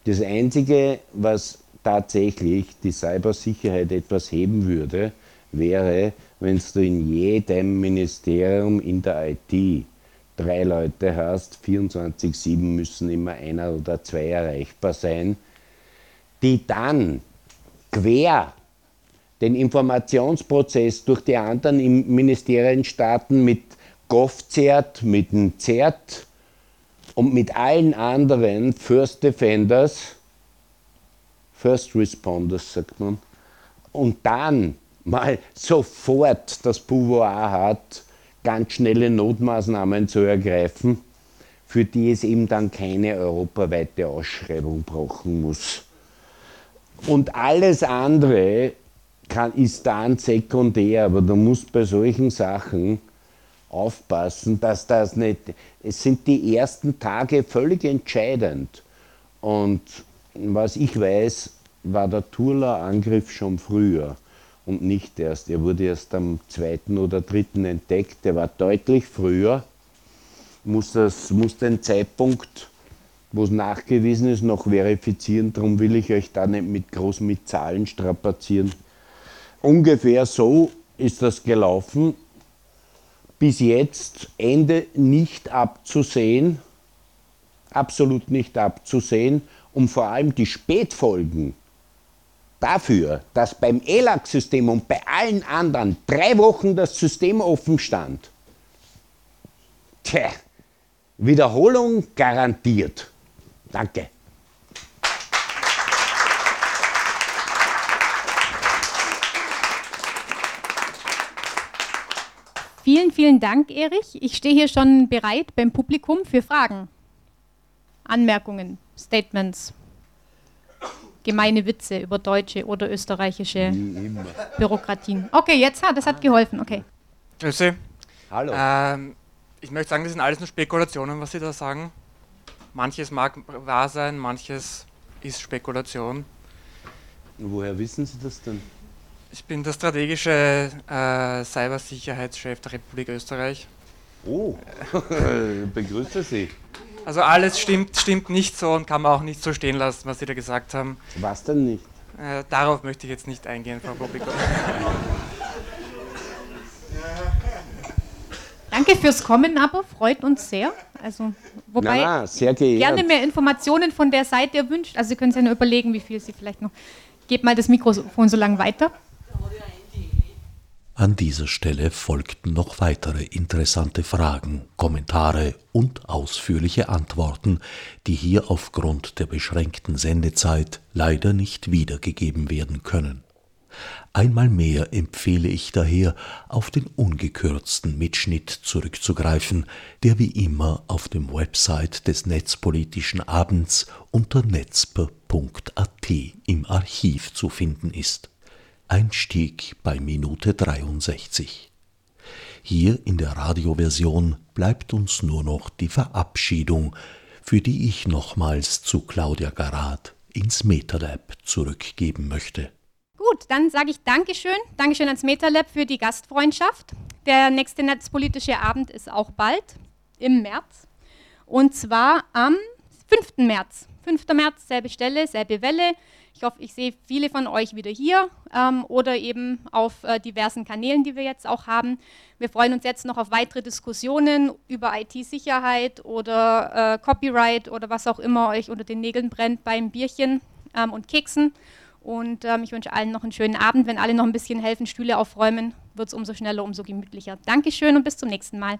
Das Einzige, was tatsächlich die Cybersicherheit etwas heben würde, wäre, wenn du in jedem Ministerium in der IT drei Leute hast, 24-7 müssen immer einer oder zwei erreichbar sein, die dann quer den Informationsprozess durch die anderen Ministerien starten mit GovCert, mit dem CERT und mit allen anderen First Defenders, First Responders sagt man, und dann mal sofort das Pouvoir hat, ganz schnelle Notmaßnahmen zu ergreifen, für die es eben dann keine europaweite Ausschreibung brauchen muss. Und alles andere kann, ist dann sekundär, aber du musst bei solchen Sachen aufpassen, dass das nicht, es sind die ersten Tage völlig entscheidend. Und was ich weiß, war der Turler-Angriff schon früher und nicht erst. Er wurde erst am zweiten oder dritten entdeckt, der war deutlich früher. Muss, das, muss den Zeitpunkt, wo es nachgewiesen ist, noch verifizieren. Darum will ich euch da nicht mit groß mit Zahlen strapazieren. Ungefähr so ist das gelaufen. Bis jetzt Ende nicht abzusehen, absolut nicht abzusehen und vor allem die Spätfolgen dafür, dass beim ELAC-System und bei allen anderen drei Wochen das System offen stand. Tja, Wiederholung garantiert. Danke.
Vielen, vielen Dank, Erich. Ich stehe hier schon bereit beim Publikum für Fragen, Anmerkungen, Statements, gemeine Witze über deutsche oder österreichische Bürokratien. Okay, jetzt hat das hat geholfen. Okay.
Grüße.
Hallo.
Ähm, ich möchte sagen, das sind alles nur Spekulationen, was Sie da sagen. Manches mag wahr sein, manches ist Spekulation.
Woher wissen Sie das denn?
Ich bin der strategische äh, Cybersicherheitschef der Republik Österreich.
Oh, [LAUGHS] begrüße Sie.
Also alles stimmt, stimmt nicht so und kann man auch nicht so stehen lassen, was Sie da gesagt haben.
Was denn nicht?
Äh, darauf möchte ich jetzt nicht eingehen, Frau Publikum. [LAUGHS]
Danke fürs Kommen, aber freut uns sehr. Also, wobei
Na, na,
gerne mehr Informationen von der Seite erwünscht. Also Sie können sich ja nur überlegen, wie viel Sie vielleicht noch. Gebt mal das Mikrofon so lange weiter.
An dieser Stelle folgten noch weitere interessante Fragen, Kommentare und ausführliche Antworten, die hier aufgrund der beschränkten Sendezeit leider nicht wiedergegeben werden können. Einmal mehr empfehle ich daher, auf den ungekürzten Mitschnitt zurückzugreifen, der wie immer auf dem Website des Netzpolitischen Abends unter netzper.at im Archiv zu finden ist. Einstieg bei Minute 63. Hier in der Radioversion bleibt uns nur noch die Verabschiedung, für die ich nochmals zu Claudia Garat ins MetaLab zurückgeben möchte.
Gut, dann sage ich Dankeschön. Dankeschön ans MetaLab für die Gastfreundschaft. Der nächste netzpolitische Abend ist auch bald im März. Und zwar am 5. März. 5. März, selbe Stelle, selbe Welle. Ich hoffe, ich sehe viele von euch wieder hier ähm, oder eben auf äh, diversen Kanälen, die wir jetzt auch haben. Wir freuen uns jetzt noch auf weitere Diskussionen über IT-Sicherheit oder äh, Copyright oder was auch immer euch unter den Nägeln brennt beim Bierchen ähm, und Keksen. Und ähm, ich wünsche allen noch einen schönen Abend. Wenn alle noch ein bisschen helfen, Stühle aufräumen, wird es umso schneller, umso gemütlicher. Dankeschön und bis zum nächsten Mal.